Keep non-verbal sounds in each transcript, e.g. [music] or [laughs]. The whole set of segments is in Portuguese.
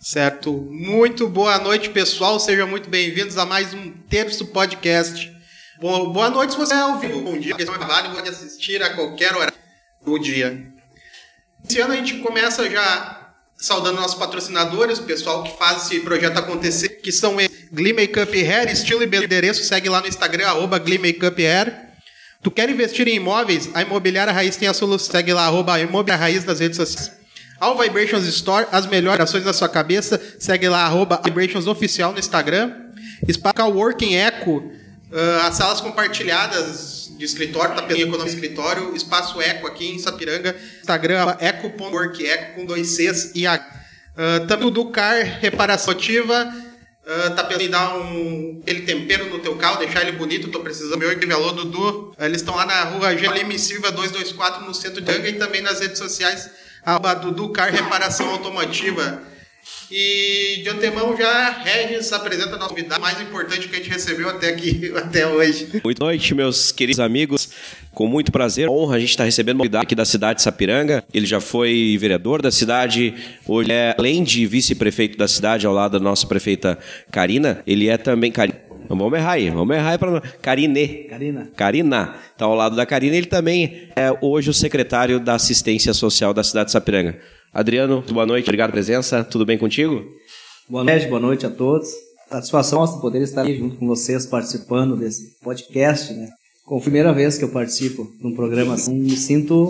Certo. Muito boa noite, pessoal. Sejam muito bem-vindos a mais um Terço Podcast. Bom, boa noite se você é ao vivo. Bom dia, porque é pode assistir a qualquer hora do dia. Esse ano a gente começa já saudando nossos patrocinadores, o pessoal que faz esse projeto acontecer, que são Glee Makeup Hair, estilo e endereço, segue lá no Instagram, arroba Glee Makeup Hair. Tu quer investir em imóveis? A Imobiliária Raiz tem a solução. Segue lá, arroba Imobiliária Raiz nas redes sociais. All Vibrations Store, as melhores ações da sua cabeça. Segue lá, arroba Vibrations Oficial no Instagram. Espaca Working Eco, uh, as salas compartilhadas de escritório, tá pelo econômico escritório, espaço Eco aqui em Sapiranga, Instagram eco.work, eco com dois Cs e A. Uh, também o Ducar Reparação Ativa, Uh, tá pensando em dar um, aquele tempero no teu carro, deixar ele bonito, tô precisando. Meu e alô, Dudu. Eles estão lá na rua Gelime Silva 224, no centro de Anga, e também nas redes sociais, arroba Dudu Car Reparação Automotiva. E de antemão já Regis apresenta a nossa convidada mais importante que a gente recebeu até aqui, [laughs] até hoje. Boa noite, meus queridos amigos. Com muito prazer, honra a gente estar recebendo uma convidada aqui da cidade de Sapiranga. Ele já foi vereador da cidade, hoje é, além de vice-prefeito da cidade, ao lado da nossa prefeita Karina, ele é também. Vamos errar aí, vamos errar aí para Karine. Karina. Karina. Está ao lado da Karina. Ele também é hoje o secretário da assistência social da cidade de Sapiranga. Adriano, boa noite, obrigado pela presença. Tudo bem contigo? Boa noite, boa noite a todos. Satisfação nossa poder estar aqui junto com vocês participando desse podcast, né? Com a primeira vez que eu participo de um programa assim, me sinto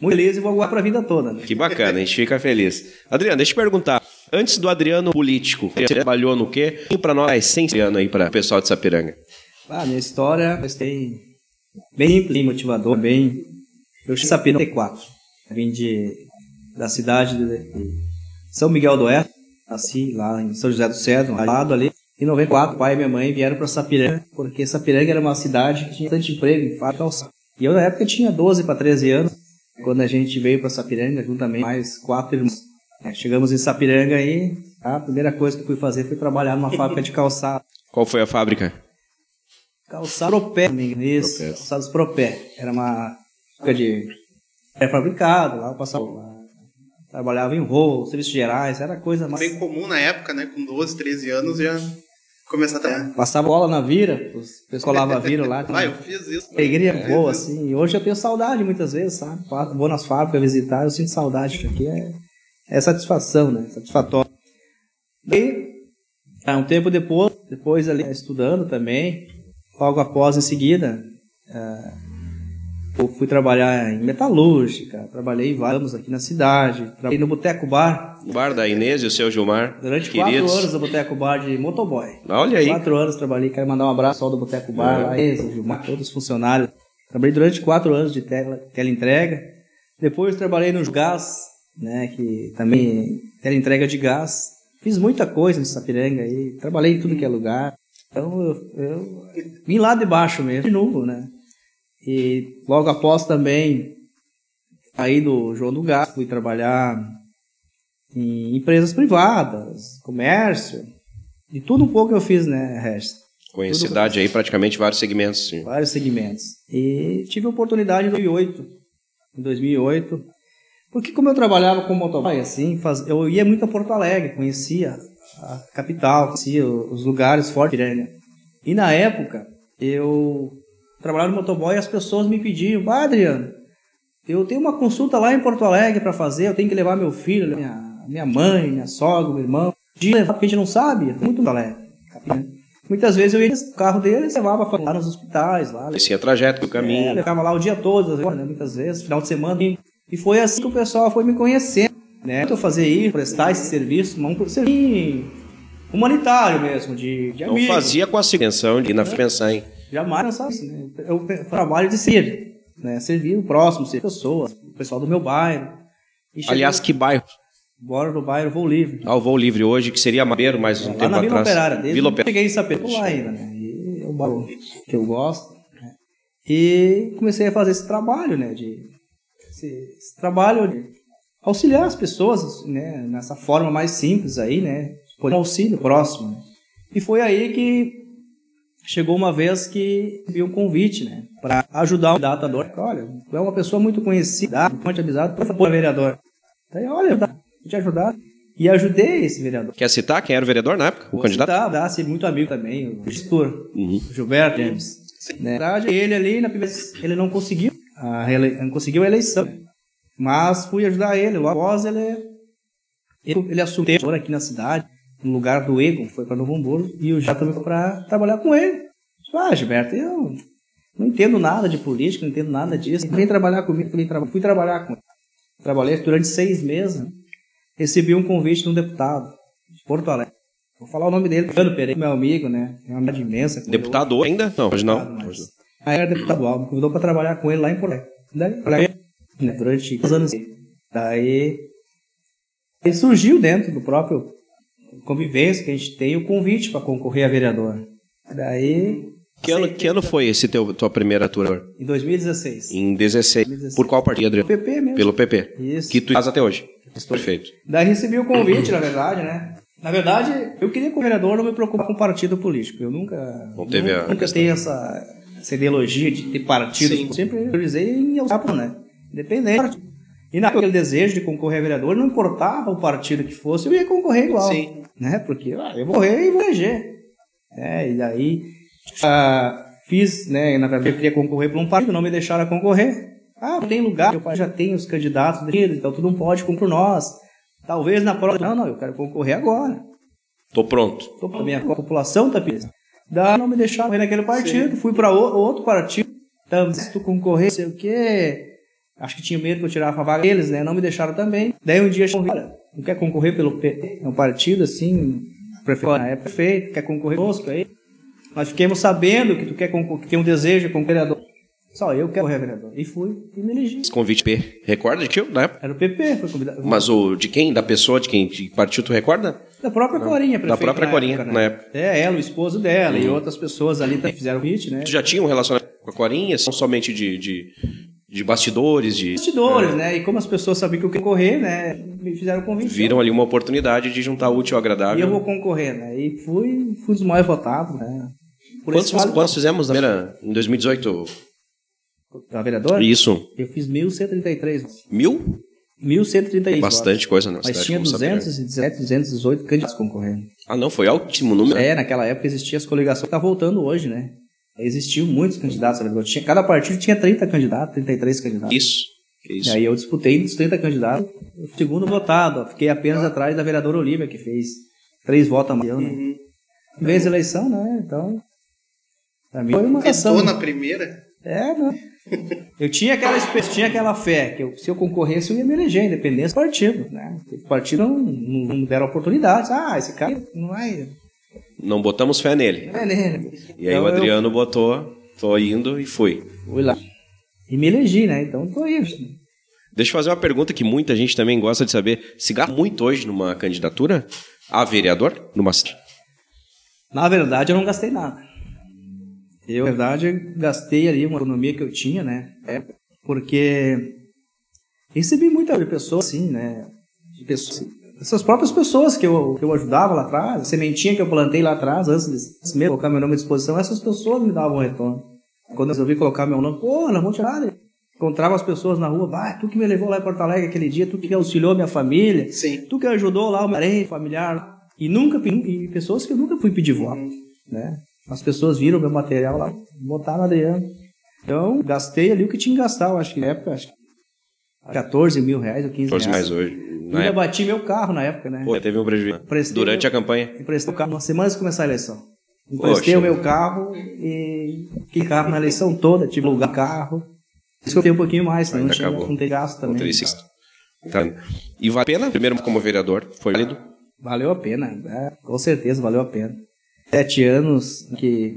muito feliz e vou aguardar para a vida toda. Né? Que bacana, a gente fica feliz. Adriano, deixa eu te perguntar. Antes do Adriano político, você trabalhou no quê? E para nós, a essência aí para o pessoal de Sapiranga. Ah, minha história tem bem bem motivador, bem. Eu cheguei em Sapiranga 4. Vim de da cidade de São Miguel do Oeste. Nasci lá em São José do Cedro, lado ali. Em 94, pai e minha mãe vieram para Sapiranga, porque Sapiranga era uma cidade que tinha bastante emprego em fábrica E eu, na época, tinha 12 para 13 anos, quando a gente veio para Sapiranga, juntamente mais quatro irmãos. É, chegamos em Sapiranga e a primeira coisa que fui fazer foi trabalhar numa [laughs] fábrica de calçado. Qual foi a fábrica? Calçado Propé, isso, calçados Propé. Era uma fábrica de é fabricado, lá eu passava lá trabalhava em voo, serviços gerais, era coisa mais. Bem comum na época, né? Com 12, 13 anos já começar a trabalhar. É, passava bola na vira, os pessoal colava vira lá. ah, eu fiz isso. Alegria é, boa, assim. E hoje eu tenho saudade muitas vezes, sabe? Vou nas fábricas visitar, eu sinto saudade, porque é, é satisfação, né? Satisfatório. E um tempo depois, depois ali estudando também, logo após em seguida, uh, eu fui trabalhar em metalúrgica, trabalhei vários aqui na cidade, trabalhei no Boteco Bar. Bar da Inês e o seu Gilmar. Durante queridos. quatro anos no Boteco Bar de motoboy. Olha aí. Quatro anos trabalhei, quero mandar um abraço ao do Boteco Bar, é. lá, Inês, o Gilmar, todos os funcionários. Trabalhei durante quatro anos de tele, teleentrega. Depois trabalhei nos gás, né, que também teleentrega de gás. Fiz muita coisa no Sapiranga aí, trabalhei em tudo que é lugar. Então eu, eu vim lá de baixo mesmo, de novo, né? E logo após também saí do João do Gás, fui trabalhar em empresas privadas, comércio, de tudo um pouco eu fiz, né, Regis? Conhecidade aí praticamente vários segmentos. Sim. Vários segmentos. E tive a oportunidade em 2008, em 2008, porque como eu trabalhava com motoboy, assim, faz, eu ia muito a Porto Alegre, conhecia a capital, conhecia os lugares fortes, né? E na época, eu trabalhava no motoboy e as pessoas me pediam, ah, Adriano, eu tenho uma consulta lá em Porto Alegre para fazer, eu tenho que levar meu filho, minha, minha mãe, minha sogra, meu irmão. De levar, porque a gente não sabe, é muito Alegre. Muitas vezes eu ia no carro deles, levava lá nos hospitais. Lá, Esse é trajeto, o caminho. É, ficava lá o dia todo, né, muitas vezes, final de semana. E foi assim que o pessoal foi me conhecendo. Né? Eu fazer isso, prestar esse serviço, um serviço humanitário mesmo, de, de Não fazia com a intenção de ir na pensar em Jamais pensar assim, né? Eu trabalho de ser, né? Servir o próximo, ser pessoas, o pessoal do meu bairro. Aliás, que bairro? Bora no bairro Voo Livre. Ah, o Voo Livre hoje, que seria Madeiro, mais um é, tempo na Vila atrás. Operária, desde Vila Operária. Cheguei em Sapê, lá ainda, né? E é o bairro que eu gosto. Né? E comecei a fazer esse trabalho, né? De, esse, esse trabalho de auxiliar as pessoas, né? Nessa forma mais simples aí, né? Por um auxílio próximo. Né? E foi aí que chegou uma vez que vi um convite, né, para ajudar o datador. Olha, tu é uma pessoa muito conhecida, muito avisado, por favor, vereador. Daí, olha, vou te ajudar. e ajudei esse vereador. Quer citar quem era o vereador na época? O Vou candidato? citar, dá, ser muito amigo também, o gestor, Uhum. Gilberto James. Né? Na verdade, ele ali, na primeira vez, ele não conseguiu a, conseguiu a eleição. Mas fui ajudar ele. Logo após ele, ele, ele assumiu aqui na cidade, no lugar do Egon, foi para Novo Hamburgo, e o já também foi para trabalhar com ele. Ah, Gilberto, eu não entendo nada de política, não entendo nada disso. Vem trabalhar comigo, vem tra fui trabalhar com ele. Trabalhei durante seis meses. né? Recebi um convite de um deputado de Porto Alegre. Vou falar o nome dele, Fernando Pereira, meu amigo, né? Tem uma amizade imensa. Deputado ainda? Não, hoje não. Mas-. Aí era deputado alto, me convidou para trabalhar com ele lá em Porto. Daí, né, durante os anos. Daí, ele surgiu dentro do próprio convivência que a gente tem o convite para concorrer a vereador. Daí, Que ano, que ano foi esse teu, tua primeira turma? em 2016. Em 16. 2016. Por qual partido, Adriano? PP mesmo. Pelo PP. Isso. Que tu estás até hoje. Perfeito. Daí recebi o convite, na verdade, né? Na verdade, eu queria como vereador não me preocupar com partido político. Eu nunca, Não teve a nunca tenho essa, essa ideologia de ter partidos. Sim. Sempre priorizei em usar, né? Independente. E naquele desejo de concorrer a vereador, não importava o partido que fosse, eu ia concorrer igual. Sim. Né? Porque ah, eu vou correr e vou eleger. É, e daí ah, fiz, né? Na verdade, eu queria concorrer para um partido, não me deixaram concorrer. Ah, não tem lugar, eu já tenho os candidatos dele, então tu não pode comprar por nós. Talvez na próxima. Não, não, eu quero concorrer agora. Tô pronto. Tô, a minha população tá pedindo. Daí não me deixaram correr naquele partido, fui para outro partido. Então, se tu concorrer, sei o quê. Acho que tinha medo que eu tirava a vaga deles, né? Não me deixaram também. Daí um dia, olha, não quer concorrer pelo P- é um partido assim, prefeito, prefeito, quer concorrer conosco aí. Nós fiquemos sabendo que tu quer que tem um desejo com vereador. Só eu quero correr vereador. E fui e me elegi. Esse convite P. Recorda de que na época? Era o PP, foi convidado. Mas o de quem? Da pessoa de quem? De que partido tu recorda? Da própria Corinha, Da prefeita própria na Corinha, época, né? na época. Uhum. É, ela, o esposo dela e outras pessoas ali também fizeram o hit, né? Tu já tinha um relacionamento com a Corinha? São somente de, de, de bastidores, de... Bastidores, né? E como as pessoas sabiam que eu queria correr, né? Me fizeram convite. Viram ali uma oportunidade de juntar útil ao E eu agradável. vou concorrer, né? E fui, fui dos mais votados, né? Por Quantos, quantos fizemos na primeira, em 2018? A vereadora, Isso. eu fiz 1.133. Mil? 1.133 Bastante coisa, né? Mas Cidade tinha como Sapiranga. 217, 218 candidatos concorrendo. Ah, não, foi altíssimo número. É, naquela época existia as coligações, tá voltando hoje, né? Existiam muitos candidatos a vereador. Tinha, cada partido tinha 30 candidatos, 33 candidatos. Isso. Que E isso. aí eu disputei dos 30 candidatos, o segundo votado. ó. Fiquei apenas atrás da vereadora Olivia, que fez três votos a mais. Né? Uhum. Vez eleição, né? Então, pra mim foi uma. Quitou na primeira? É, né? Eu tinha aquela, tinha aquela fé que eu- se eu concorresse eu ia me eleger, independência do partido, né? O partido não, não, não deram oportunidades. Ah, esse cara não vai... Não botamos fé nele. É nele. E aí Então o eu Adriano botou, tô indo e fui. Fui lá. E me elegi, né? Então tô aí. Deixa eu fazer uma pergunta que muita gente também gosta de saber. Se gasta muito hoje numa candidatura a vereador? Numa? Na verdade, eu não gastei nada. Eu, na verdade, gastei ali uma economia que eu tinha, né? É, porque recebi muita de pessoas, assim, né? De pessoas, essas próprias pessoas que eu, que eu ajudava lá atrás, a sementinha que eu plantei lá atrás, antes de mesmo colocar meu nome à disposição, essas pessoas me davam retorno. Quando eu resolvi colocar meu nome, pô, nós vamos tirar. né? Encontrava as pessoas na rua, bah, tu que me levou lá em Porto Alegre aquele dia, tu que auxiliou minha família, Sim. tu que ajudou lá o meu parente, familiar, e nunca e pessoas que eu nunca fui pedir voto, né? As pessoas viram meu material lá, botaram no Adriano. Então, gastei ali o que tinha que gastar, eu acho que na época, acho que 14 mil reais ou 15 14 reais. mais hoje. Eu Na ainda época, bati meu carro na época, né? pô, teve um prejuízo. Prestei Durante meu- a campanha. Emprestei o carro uma semana antes de começar a eleição. Emprestei Poxa. o meu carro e fiquei carro na eleição toda, tive lugar carro. Isso que eu tenho um pouquinho mais, senão não, tinha, não tem gasto também. Tá. E vale a pena? Primeiro como vereador, foi válido? Valeu a pena, é, com certeza valeu a pena. Sete anos que,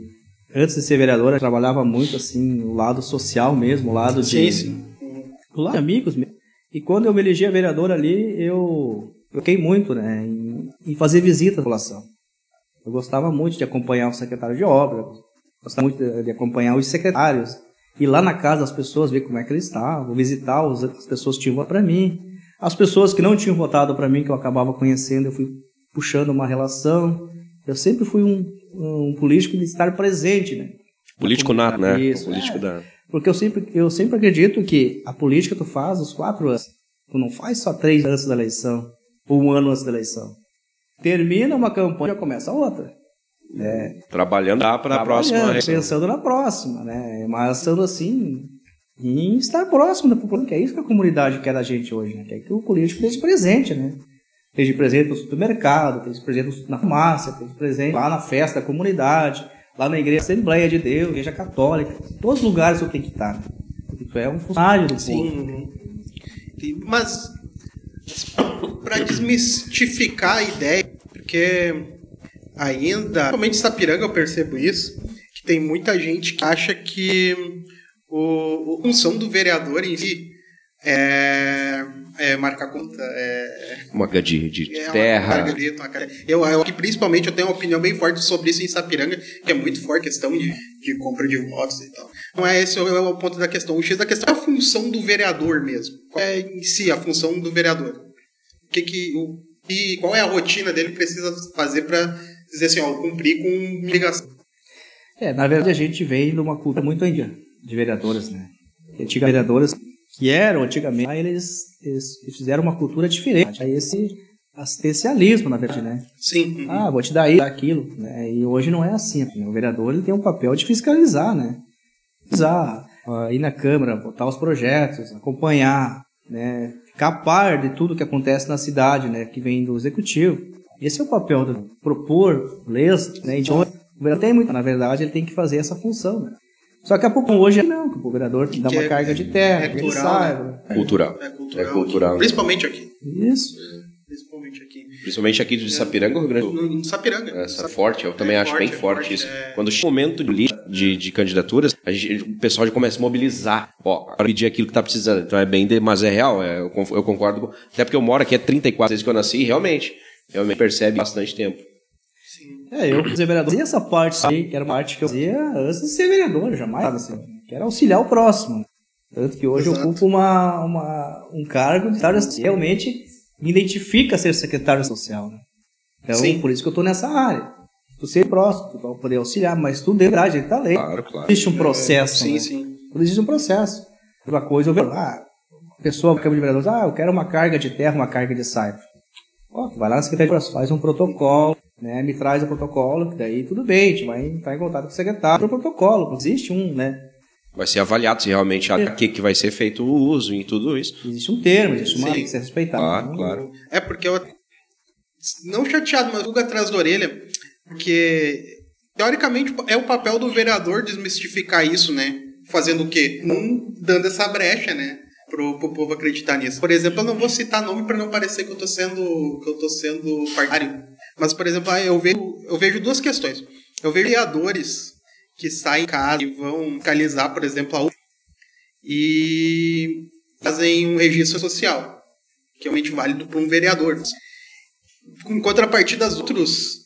antes de ser vereador, eu trabalhava muito assim, o lado social mesmo, o lado de, Sim. o lado de amigos mesmo. E quando eu me elegi a vereador ali, eu eu fiquei muito né, em, em fazer visita à população. Eu gostava muito de acompanhar o secretário de obra, gostava muito de, de acompanhar os secretários, ir lá na casa das pessoas, ver como é que eles estavam, visitar os, as pessoas que tinham votado para mim. As pessoas que não tinham votado para mim, que eu acabava conhecendo, eu fui puxando uma relação. Eu sempre fui um, um político de estar presente, né? Político nato, né? Isso, Político é. da... Porque eu sempre, eu sempre acredito que a política tu faz os quatro anos. Tu não faz só três antes da eleição. um ano antes da eleição. Termina uma campanha, já começa outra. É, Trabalhando para a próxima. Pensando na próxima, né? Mas estando assim, em estar próximo da população, que é isso que a comunidade quer da gente hoje, né? Quer que o político esteja presente, né? Esteja presente no supermercado, esteja presente na farmácia, esteja presente lá na festa da comunidade, lá na igreja Assembleia de Deus, igreja católica, todos os lugares eu tenho que estar. Tu é um funcionário do povo. Sim. Mas para desmistificar a ideia, porque ainda, principalmente em Sapiranga eu percebo isso, que tem muita gente que acha que o, a função do vereador em si é, é marcar conta, é, Uma de, de é uma terra. de- uma carga- Eu, eu que principalmente eu tenho uma opinião bem forte sobre isso em Sapiranga, que é muito forte a questão de, de compra de votos e tal. Não é esse o, é o ponto da questão. O X da questão é a função do vereador mesmo. Qual é em si a função do vereador? O que que o, e qual é a rotina dele que precisa fazer para dizer assim, ó, cumprir com uma ligação? É, na verdade a gente vem de uma cultura muito antiga de vereadoras, né? Antigas vereadoras que eram antigamente, aí eles, eles fizeram uma cultura diferente. Aí esse assistencialismo, na verdade, né? Sim. Ah, vou te dar isso, aquilo, né? E hoje não é assim. né? O vereador ele tem um papel de fiscalizar, né? Fiscalizar, ah, ir na Câmara, votar os projetos, acompanhar, né? Ficar a par de tudo que acontece na cidade, né? Que vem do executivo. Esse é o papel do propor leis, né? Então, o vereador tem muito, na verdade, ele tem que fazer essa função, né? Só que a pouco hoje não, que o vereador dá uma é- carga de terra, é que ele cultural, saiba. Cultural. É cultural. É cultural. Principalmente aqui. Isso. Principalmente aqui. Principalmente aqui de Sapiranga, Rio Grande do Sul. Sapiranga. Essa forte, eu também É acho bem forte, é forte, forte, isso. é. Quando chega o momento de, de, de candidaturas, a gente- o pessoal já começa a mobilizar. Ó, para pedir aquilo que tá precisando. Então é bem, de- mas é real, é, eu, concordo. com- Até porque eu moro aqui há 34 desde que eu nasci, e realmente, realmente percebe bastante tempo. É, eu, ser vereador, fazia essa parte aí, que era uma parte que eu fazia antes de ser vereador, eu jamais, assim, que era auxiliar o próximo. Tanto que hoje eu Exato. ocupo uma, uma, um cargo de secretário social, realmente me identifica ser secretário social, né? Então, Sim. por isso que eu tô nessa área. Tu ser próximo, tu vai poder auxiliar, mas tudo é verdade, ele tá lei. Claro, claro. Existe um processo, Sim, né? sim. Tudo existe um processo. Uma coisa, eu vejo, ah, a pessoa, Câmara de Vereadores, ah, eu quero uma carga de terra, uma carga de saiba. Ó, tu vai lá na Secretaria, faz um protocolo, né, me traz o protocolo, que daí tudo bem, a gente vai entrar em contato com o secretário, o protocolo, existe um, né, Vai ser avaliado se realmente a que, que vai ser feito o uso e tudo isso. existe um termo, existe uma tem que ser respeitado. Claro, claro. É porque eu. Não chateado, mas pulga atrás da orelha. Porque, teoricamente, é o papel do vereador desmistificar isso, né? Fazendo o quê? Não dando essa brecha, né? Pro, pro povo acreditar nisso. Por exemplo, eu não vou citar nome para não parecer que eu tô sendo. que eu tô sendo partidário. Mas, por exemplo, ah, eu vejo, eu vejo duas questões. Eu vejo vereadores que saem em casa e vão fiscalizar, por exemplo, a UFA e fazem um registro social, que é realmente válido para um vereador. Em contrapartida, os outros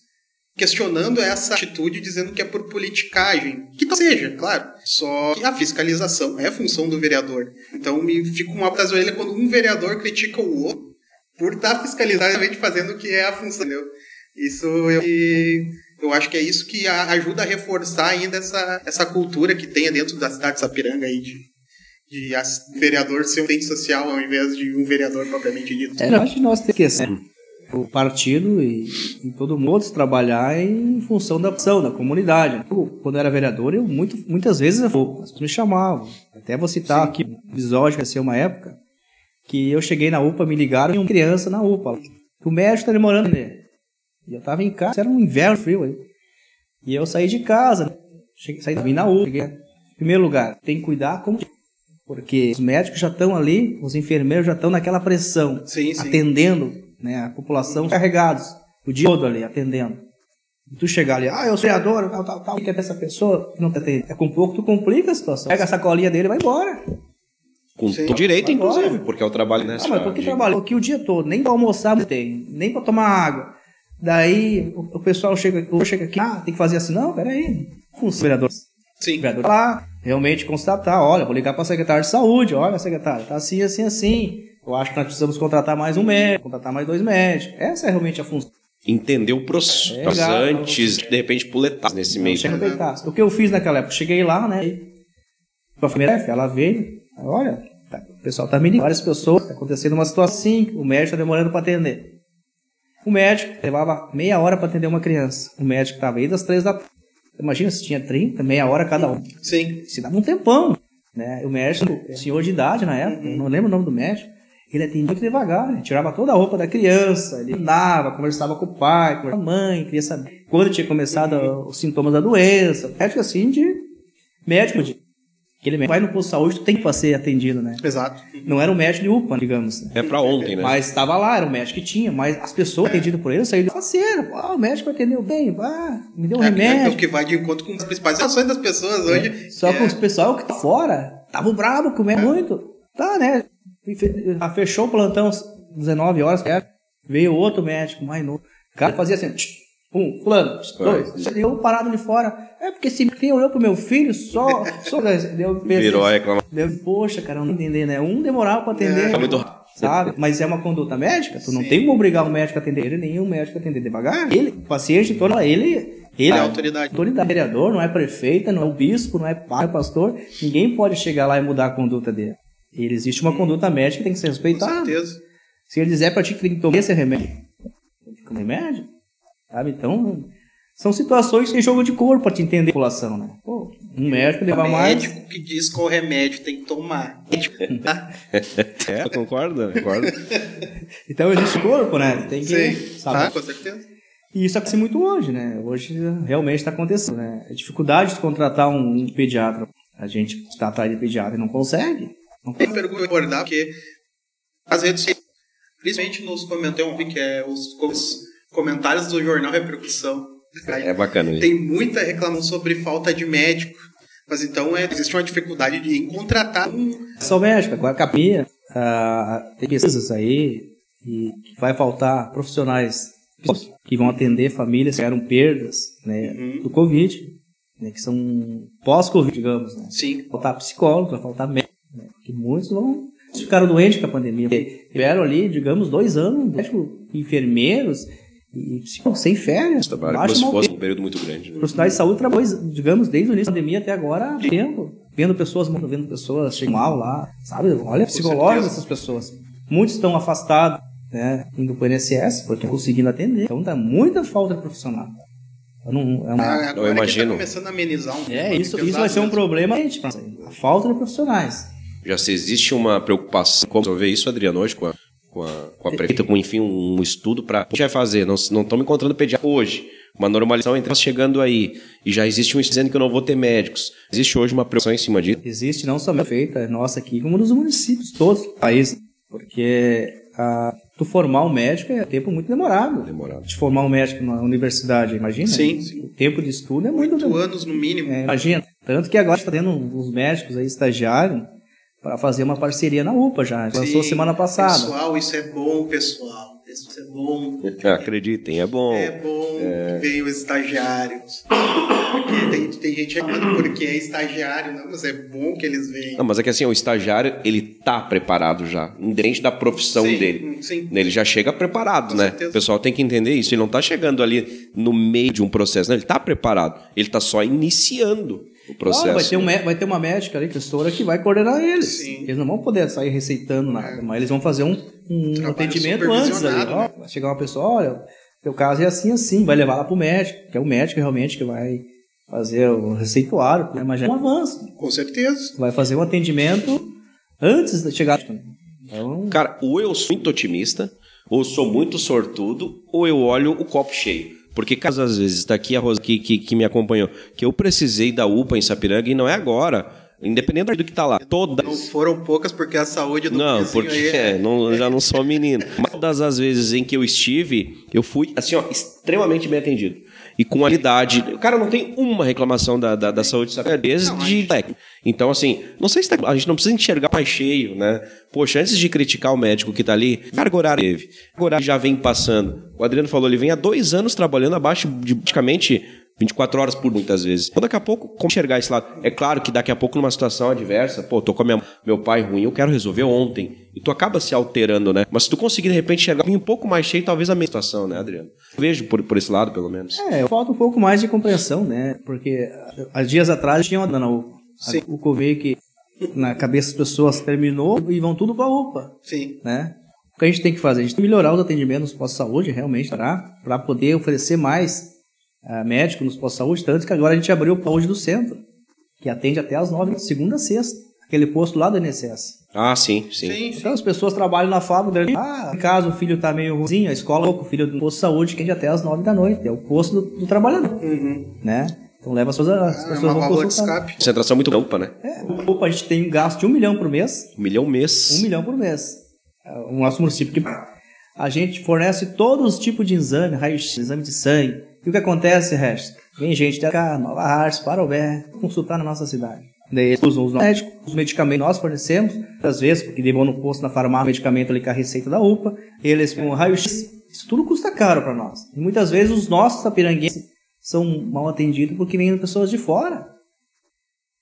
questionando essa atitude, dizendo que é por politicagem. Que tal seja, claro. Só que a fiscalização é função do vereador. Então me fica uma atrás da orelha quando um vereador critica o outro por estar fiscalizadamente fazendo o que é a função. Entendeu? Isso eu, e eu acho que é isso que ajuda a reforçar ainda essa, essa cultura que tem dentro da cidade de Sapiranga aí de, de vereador ser um ente social ao invés de um vereador propriamente dito. É, eu acho que nós temos que esquecer o partido e, e todo mundo trabalhar em função da ação, da comunidade. Eu, quando eu era vereador, eu muito, muitas vezes eu, as pessoas me chamavam. Até vou citar aqui um episódio que aconteceu uma época que eu cheguei na UPA, me ligaram, tinha uma criança na UPA. que O médico tá demorando nele. E eu tava em casa, era um inverno frio aí. E eu saí de casa, né? cheguei, saí, vim na. Em primeiro lugar, tem que cuidar como porque os médicos já estão ali, os enfermeiros já estão naquela pressão, Sim, sim. atendendo né, a população carregados, o dia todo ali, atendendo. E tu chegar ali, ah, eu sou vereador, tal, tal, tal, que é dessa pessoa que não tá atendendo. É com pouco tu complica a situação. Pega a sacolinha dele e vai embora. Com Sim. direito, Vai embora. inclusive, porque é o trabalho nessa. Ah, mas por que de- trabalhou aqui o dia todo? Nem pra almoçar não tem, nem pra tomar água. Daí o, o pessoal chega, chega aqui, ah, tem que fazer assim. Não, peraí. Função vereador. Sim. O vereador lá, realmente constatar, olha, vou ligar para secretário de saúde, olha, secretário, tá assim, assim, assim. Eu acho que nós precisamos contratar mais um médico, contratar mais dois médicos. Essa é realmente a função. Entender o processo É, legal. antes, de repente, puletar nesse meio. chega a deitar. O que eu fiz naquela época, cheguei lá, né? A primeira ela veio, olha, tá- o pessoal tá me ligando, várias pessoas, tá acontecendo uma situação assim, o médico tá demorando para atender. O médico levava meia hora para atender uma criança. O médico estava aí das três da tarde. Imagina se tinha 30, meia hora cada um. Sim. Se dava um tempão. Né? O médico, senhor de idade na época, Uhum. não lembro o nome do médico, ele atendia muito devagar, ele tirava toda a roupa da criança, ele andava, conversava com o pai, conversava com a mãe, queria saber quando tinha começado Uhum. os sintomas da doença. Médico assim de. Médico de. Aquele médico vai no posto de saúde, tu tem que ser atendido, né? Exato. Não era um médico de UPA, digamos. Né? É pra ontem, né? Mas estava lá, era o médico que tinha, mas as pessoas atendidas por ele saíram de faceira. Ah, o médico atendeu bem, ah, me deu um É, é remédio. o que vai de encontro com as principais ações das pessoas hoje. Só que que é- os pessoal que tá fora tava bravo, comeu muito. Tá, né? Ah, Fechou o plantão às 19 horas, certo? veio outro médico mais novo. O cara fazia assim, tch, um, tch, dois. Eu parado ali fora. É porque esse menino olhou pro meu filho só. só [laughs] deu, Virou a reclamação. Deu, poxa, cara, não entendi, né? Um demorava pra atender. É, muito Sabe? Mas é uma conduta médica, tu não tem como obrigar o médico a atender ele, nem o médico a atender devagar. Ele, o paciente, todo, ele, ele É autoridade. autoridade. Vereador, não é prefeita, não é o bispo, não é pai, pastor. Ninguém pode chegar lá e mudar a conduta dele. Ele existe uma conduta médica que tem que ser Com respeitada. certeza. Se ele dizer pra ti que tem que tomar esse remédio, tem que tomar remédio. Sabe? Então, são situações que tem jogo de corpo pra te entender a população, né? Pô, um médico levar O mais. médico que diz qual remédio tem que tomar. Médico, [laughs] tá? É, concorda? Concorda? [laughs] Então existe corpo, né? Tem que. Sim. saber. Ah, com certeza. E isso acontece muito hoje, né? Hoje realmente está acontecendo, né? A dificuldade de contratar um, um pediatra. A gente está atrás de pediatra e não consegue. Não Tem pergunta que eu vou abordar, porque as redes sociais, principalmente nos comentários, que é os, os comentários do jornal Repercussão. É bacana isso. Tem muita reclamação sobre falta de médico. Mas então é, existe uma dificuldade de contratar um. Só médico, agora capia, ah, tem pesquisas aí e que vai faltar profissionais que vão atender famílias que tiveram perdas né, Uhum. do Covid, né, que são pós-Covid, digamos. Né? Sim. Vai faltar psicólogo, vai faltar médico, né? que muitos vão ficaram doentes com a pandemia. Tiveram ali, digamos, dois anos, médico, enfermeiros e psicólogos sem férias. Trabalho baixo como se fosse um período muito grande. né? Profissionais de saúde trabalham, digamos, desde o início da pandemia até agora, há tempo. Vendo pessoas morrendo, vendo pessoas chegando mal lá, sabe? Olha o psicológico dessas pessoas. Muitos estão afastados, né? Indo pro INSS, porque não conseguindo atender. Então tá muita falta de profissional. Eu não, é, uma- Ah, agora imagino. que tá começando a amenizar um é pouco isso, pesado isso vai ser um mesmo. problema. A falta de profissionais. Já se existe uma preocupação como resolver isso, Adriano, hoje com a, com a, com a prefeita, com enfim um estudo para. O que a gente vai fazer? Não não estamos encontrando pediatra hoje. Uma normalização entre nós chegando aí. E já existe um estudo dizendo que eu não vou ter médicos. Existe hoje uma preocupação em cima disso. Existe não somente feita nossa aqui, como nos municípios todos do país. Porque a, tu formar um médico é tempo muito demorado. Demorado. De formar um médico na universidade, imagina? Sim, sim. O tempo de estudo é muito Oito anos no mínimo. É, imagina. Tanto que agora está tendo uns médicos aí, estagiários, para fazer uma parceria na UPA já. Lançou Sim, semana passada. Pessoal, isso é bom, pessoal. Isso é bom. [laughs] Acreditem, é bom. É bom que venham os estagiários. Porque tem, tem gente reclamando porque é estagiário, não, mas é bom que eles venham. Não, mas é que assim, o estagiário, ele tá preparado já, independente da profissão Sim, dele. sim. Ele já chega preparado, Com né? certeza. O pessoal tem que entender isso. Ele não tá chegando ali no meio de um processo, não, ele tá preparado. Ele tá só iniciando o processo. Ah, vai, ter um, mé- vai ter uma médica ali, gestora, que vai coordenar eles. Sim. Eles não vão poder sair receitando nada, mas eles vão fazer um, um atendimento antes ali. né? vai chegar uma pessoa, olha, teu caso é assim, assim, vai levar lá pro médico, que é o médico realmente que vai fazer o receituário, né? mas já é um avanço. Com certeza. vai fazer um atendimento antes de chegar. Então, Cara, ou eu sou muito otimista, ou sou muito sortudo, ou eu olho o copo cheio. Porque, caso às vezes, está aqui a Rosa que, que, que me acompanhou, que eu precisei da UPA em Sapiranga e não é agora. Independente do que tá lá. Todas. Não foram poucas porque a saúde do Não, porque aí é, não, já não sou menino. Mas todas as vezes em que eu estive, eu fui, assim, ó, extremamente bem atendido. E com qualidade. Cara, não tem uma reclamação da, da, da saúde de desde moleque. Então, assim, não sei se tá- a gente não precisa enxergar mais cheio, né? Poxa, antes de criticar o médico que tá ali, carga horária teve. Carga horária já vem passando. O Adriano falou, ele vem há dois anos trabalhando abaixo de praticamente 24 horas por muitas vezes. Então, daqui a pouco, como enxergar esse lado? É claro que daqui a pouco, numa situação adversa, pô, tô com a minha, meu pai ruim, eu quero resolver ontem. E tu acaba se alterando, né? Mas se tu conseguir, de repente, enxergar um pouco mais cheio, talvez a mesma situação, né, Adriano? Eu vejo por, por esse lado, pelo menos. é, falta um pouco mais de compreensão, né? Porque há dias atrás tinha uma UPA. Sim. O Covid que na cabeça das pessoas terminou e vão tudo pra UPA, Sim. né? O que a gente tem que fazer? A gente tem que melhorar os atendimentos nos postos de saúde, realmente, para poder oferecer mais uh, médico nos postos de saúde, tanto que agora a gente abriu o saúde do centro, que atende até as nove, segunda a sexta, aquele posto lá do INSS. Ah, sim, sim. sim então as pessoas trabalham na fábrica, ah, caso o filho está meio ruimzinho, a escola, o filho do posto de saúde que atende até as nove da noite, é o posto do, do trabalhador, uhum. né? Então leva as pessoas, as ah, pessoas é vão consultar. Concentração muito alta, né? É, opa, a gente tem um gasto de um milhão por mês. Um milhão mês? Um milhão por mês. É, o nosso município que a gente fornece todos os tipos de exame, raio-x, exame de sangue. E o que acontece, resto? Vem gente de cá, Nova Hartz, Parobé, consultar na nossa cidade. Daí eles usam os médicos, os medicamentos nós fornecemos, às vezes, porque vão no posto na farmácia, o medicamento ali com a receita da UPA, eles com raio-x, isso tudo custa caro para nós. E muitas vezes os nossos tapiranguenses são mal atendidos porque vêm pessoas de fora.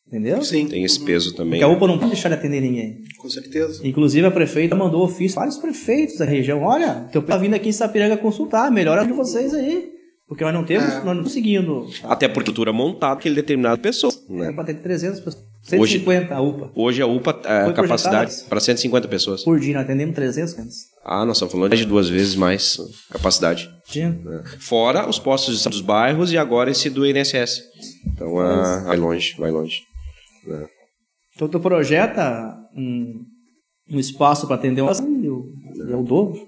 Entendeu? Sim. Tem esse peso também. Porque a UPA não pode deixar de atender ninguém. Com certeza. Inclusive a prefeita mandou ofício para vários prefeitos da região. Olha, teu tá vindo aqui em Sapiranga consultar, melhora de vocês aí. Porque nós não temos, é. nós não conseguindo. Até por estrutura montada aquele determinado pessoa. Né? É para ter 300 pessoas. 150 hoje, a UPA. Hoje a UPA, é, a capacidade para 150 pessoas. Por dia, nós atendemos 300 Ah, nós estamos falando de duas vezes mais capacidade. Sim. É. Fora os postos dos bairros e agora esse do INSS. Então é, vai longe, vai longe. É. Então tu projeta um, um espaço para atender um e o, é o dobro.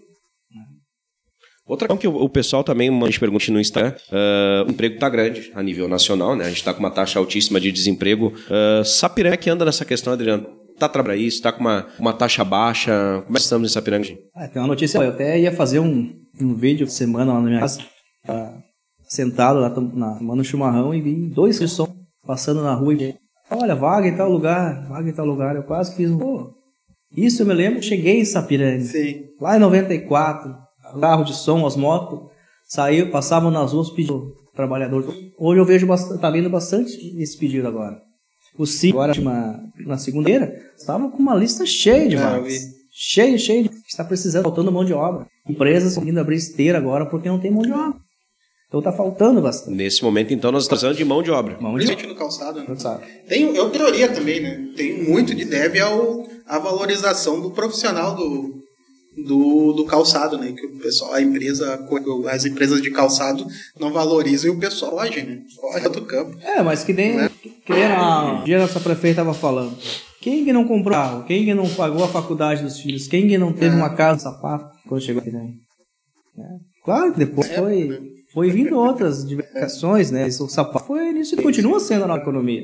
Outra coisa que o, pessoal também manda pergunta no Instagram, uh, o emprego está grande a nível nacional, né? A gente está com uma taxa altíssima de desemprego. Uh, Sapiranga que anda nessa questão, Adriano? Tá trabalhando isso? Tá com uma, uma taxa baixa? Como é que estamos em Sapiranga? Ah, tem uma notícia, eu até ia fazer um, um vídeo de semana lá na minha casa, tá sentado lá, na, tomando chimarrão e vi dois de som passando na rua e olha, vaga em tal lugar, vaga em tal lugar. Eu quase fiz um, pô, isso eu me lembro, cheguei em Sapiranga, Sim. lá em 94, carro de som, as motos, saiu, passavam nas ruas pedindo trabalhador. Hoje eu vejo bastante, tá vindo bastante esse pedido agora. O CIC, agora na segunda-feira, estava com uma lista cheia de é, vagas. cheia, cheia de. Está precisando, faltando mão de obra. Empresas vindo abrir esteira agora porque não tem mão de obra. Então está faltando bastante. Nesse momento, então, nós estamos precisando de mão de obra. Mão de obra. no calçado, né? Calçado. Tem, eu teoria também, né? Tem muito de deve ao, à valorização do profissional do, do, do calçado, né? Que o pessoal, a empresa, as empresas de calçado não valorizam e o pessoal foge, né? Foge do campo. É, mas que nem, né? que nem a, dia nossa prefeita estava falando. Quem que não comprou carro? Quem que não pagou a faculdade dos filhos? Quem que não teve é. uma casa de sapato quando chegou aqui daí? É. Claro que depois é, foi, né? foi vindo outras diversificações, né? O sapato foi início e continua sendo na economia.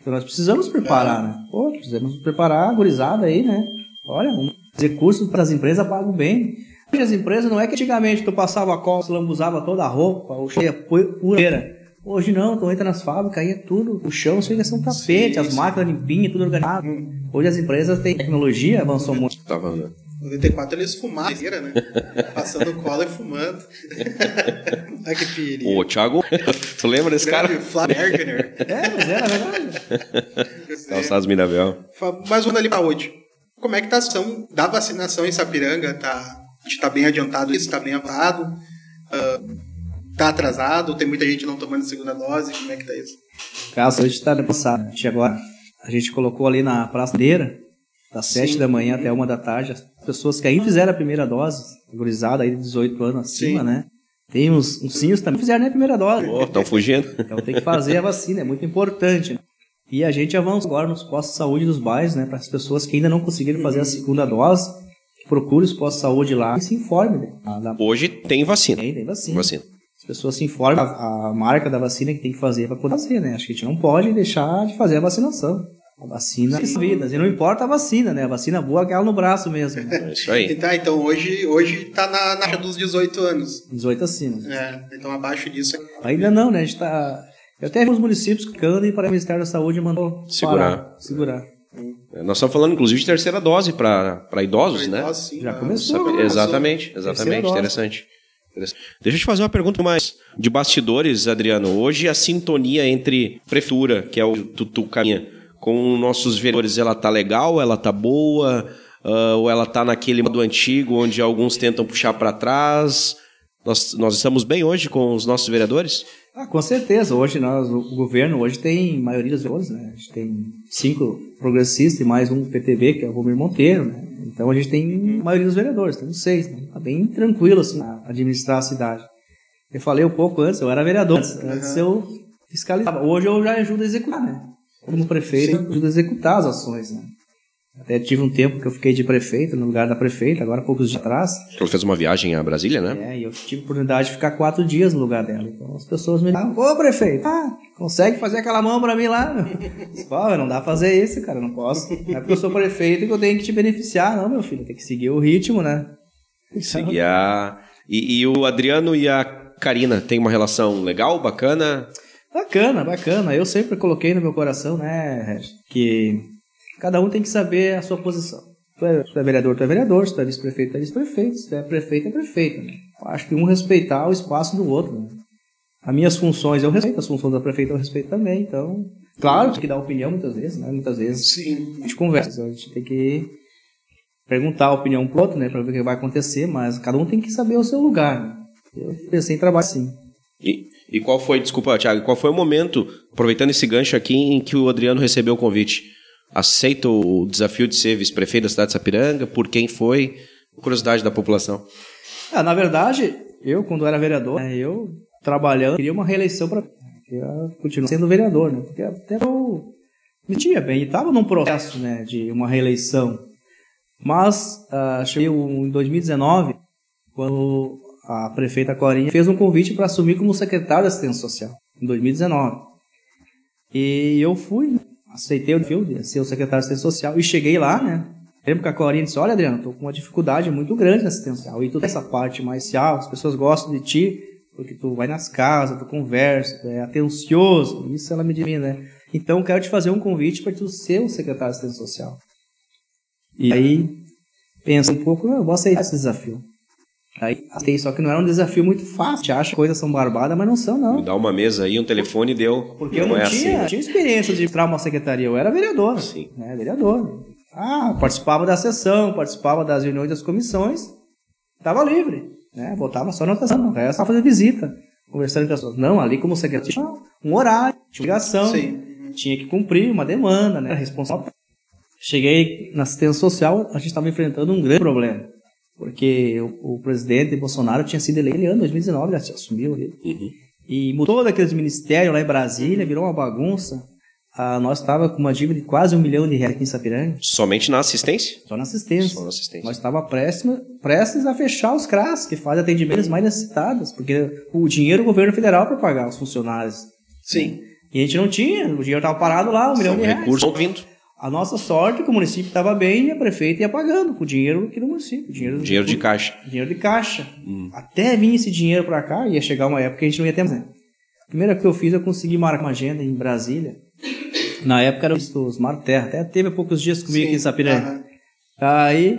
Então nós precisamos preparar, né? Pô, precisamos preparar a gurizada aí, né? Olha, os recursos para as empresas pagam bem. Hoje as empresas não é que antigamente tu passava a cola, lambuzava toda a roupa, ou cheia pura. Hoje não, tu entra nas fábricas, aí é tudo, o chão chega a ser um tapete, sim, as máquinas limpinhas, tudo organizado. Hoje as empresas têm tecnologia, avançou muito. Tá vendo? 94 eles fumavam, né? [laughs] Passando cola e fumando. [laughs] Olha que perigo. Ô, Thiago, [laughs] tu lembra desse cara? Flávio Bergener. É, mas era verdade. Calçados Miravel. Mas vamos ali para hoje. Como é que está a ação da vacinação em Sapiranga? Tá, a gente está bem adiantado isso, está bem avançado? Está uh, atrasado? Tem muita gente não tomando a segunda dose? Como é que está isso? Caso, a gente está passado. A gente agora, a gente colocou ali na praçadeira, das sete da manhã até uma da tarde, as pessoas que ainda fizeram a primeira dose, gurizada aí de 18 anos acima, Sim. né? Tem uns, uns que também fizeram a primeira dose. Estão fugindo. Então tem que fazer a vacina, é muito importante. Né? E a gente avança agora nos postos de saúde dos bairros, né? Para as pessoas que ainda não conseguiram fazer a segunda dose, procure os postos de saúde lá e se informe. Né? Hoje tem vacina. Tem, tem vacina. vacina. As pessoas se informam a, a marca da vacina que tem que fazer para poder fazer, né? Acho que a gente não pode deixar de fazer a vacinação. A vacina é vidas. E não importa a vacina, né? A vacina boa é aquela no braço mesmo. Né? É isso aí. [laughs] tá, então hoje, hoje tá na, na dos 18 anos. 18 acima. É, então abaixo disso. É Ainda não, né? A gente tá eu até vi os municípios que andam para o Ministério da Saúde mandou segurar. Parar, segurar. É, nós estamos falando, inclusive, de terceira dose para idosos, pra né? Idosos, sim, Já começou. Né? Exatamente, exatamente. Interessante. Deixa eu te fazer uma pergunta mais de bastidores, Adriano. Hoje a sintonia entre prefeitura, que é o Tutu Caminha, com nossos vereadores, ela tá legal, ela tá boa, uh, ou ela tá naquele modo antigo, onde alguns tentam puxar para trás? Nós, nós estamos bem hoje com os nossos vereadores? Ah, com certeza. Hoje nós, o governo hoje tem maioria dos vereadores, né? A gente tem cinco progressistas e mais um PTB, que é o Romir Monteiro, né? Então a gente tem maioria dos vereadores, temos seis, né? Tá bem tranquilo, assim, administrar a cidade. Eu falei um pouco antes, eu era vereador. Antes, uhum. antes eu fiscalizava. Hoje eu já ajudo a executar, né? Como prefeito, Sim. eu ajudo a executar as ações, né? Até tive um tempo que eu fiquei de prefeito, no lugar da prefeita, agora poucos dias atrás. Ela fez uma viagem a Brasília, né? É, e eu tive a oportunidade de ficar quatro dias no lugar dela. Então as pessoas me falam, ô prefeito, ah, consegue fazer aquela mão pra mim lá? [laughs] Pô, não dá pra fazer isso, cara, não posso. Não é porque eu sou prefeito que eu tenho que te beneficiar, não, meu filho. Tem que seguir o ritmo, né? Seguir a... E, e o Adriano e a Karina têm uma relação legal, bacana? Bacana, bacana. Eu sempre coloquei no meu coração, né, que Cada um tem que saber a sua posição. Tu é, tu é vereador, tu é vereador. Se tu é vice-prefeito, tu é vice-prefeito. Se tu é prefeito, é prefeito. Né? acho que um respeitar o espaço do outro. Né? As minhas funções eu respeito, as funções da prefeita eu respeito também. Então, claro, tem que dar opinião muitas vezes, né? Muitas vezes Sim. a gente conversa. A gente tem que perguntar a opinião pro outro, né? Pra ver o que vai acontecer, mas cada um tem que saber o seu lugar. Né? Eu pensei em trabalhar assim. E, e qual foi, desculpa, Thiago, qual foi o momento, aproveitando esse gancho aqui, em que o Adriano recebeu o convite? Aceita o desafio de ser vice-prefeito da cidade de Sapiranga? Por quem foi? Curiosidade da população. Ah, na verdade, eu, quando era vereador, né, eu trabalhando, queria uma reeleição para continuar sendo vereador, né? Porque até eu me tinha bem, estava num processo né, de uma reeleição. Mas uh, cheguei em 2019, quando a prefeita Corinha fez um convite para assumir como secretário da assistência social, em 2019. E eu fui, aceitei o desafio de ser o secretário de assistência social e cheguei lá, né? Lembro que a Corinha disse, olha Adriano, tô com uma dificuldade muito grande na assistencial e tem essa parte mais social, as pessoas gostam de ti porque tu vai nas casas, tu conversa, tu é atencioso, isso ela me diz, né? Então quero te fazer um convite para tu ser o secretário de assistência social. E aí pensa um pouco, eu vou aceitar esse desafio. Aí tem só que não era um desafio muito fácil. Você acha que coisas são barbadas, mas não são, não. Dá uma mesa aí, um telefone deu. Porque não eu não, é tinha, assim. tinha experiência de entrar uma secretaria. Eu era vereador. Sim. Né, vereador. Ah, participava da sessão, participava das reuniões das comissões. Estava livre. Né? Voltava só na anotação. O resto estava fazendo visita, conversando com as pessoas. Não, ali como secretário tinha um horário, tinha ligação. Sim. Tinha que cumprir uma demanda, né? Responsável. Cheguei na assistência social, a gente estava enfrentando um grande problema porque o, o, presidente Bolsonaro tinha sido eleito em ano 2019, já assumiu ali. Uhum. E mudou daqueles ministérios lá em Brasília, virou uma bagunça. Ah, nós estava com uma dívida de quase um milhão de reais aqui em Sapiranga. Somente na assistência? Só na assistência. Só na assistência. Nós estava prestes, prestes a fechar os CRAS, que fazem atendimentos mais necessitados, porque o dinheiro do governo federal para pagar os funcionários. Sim. E a gente não tinha, o dinheiro estava parado lá, um São milhão de reais. recursos vindo. A nossa sorte é que o município estava bem e a prefeita ia pagando com o dinheiro aqui do município. Dinheiro, dinheiro de caixa. Dinheiro de caixa. Hum. Até vir esse dinheiro para cá, ia chegar uma época que a gente não ia ter mais. A primeira que eu fiz, eu consegui marcar uma agenda em Brasília. Na época era os Mar Terra. Até teve poucos dias comigo Sim. aqui em Sapiranga. Uhum. Aí,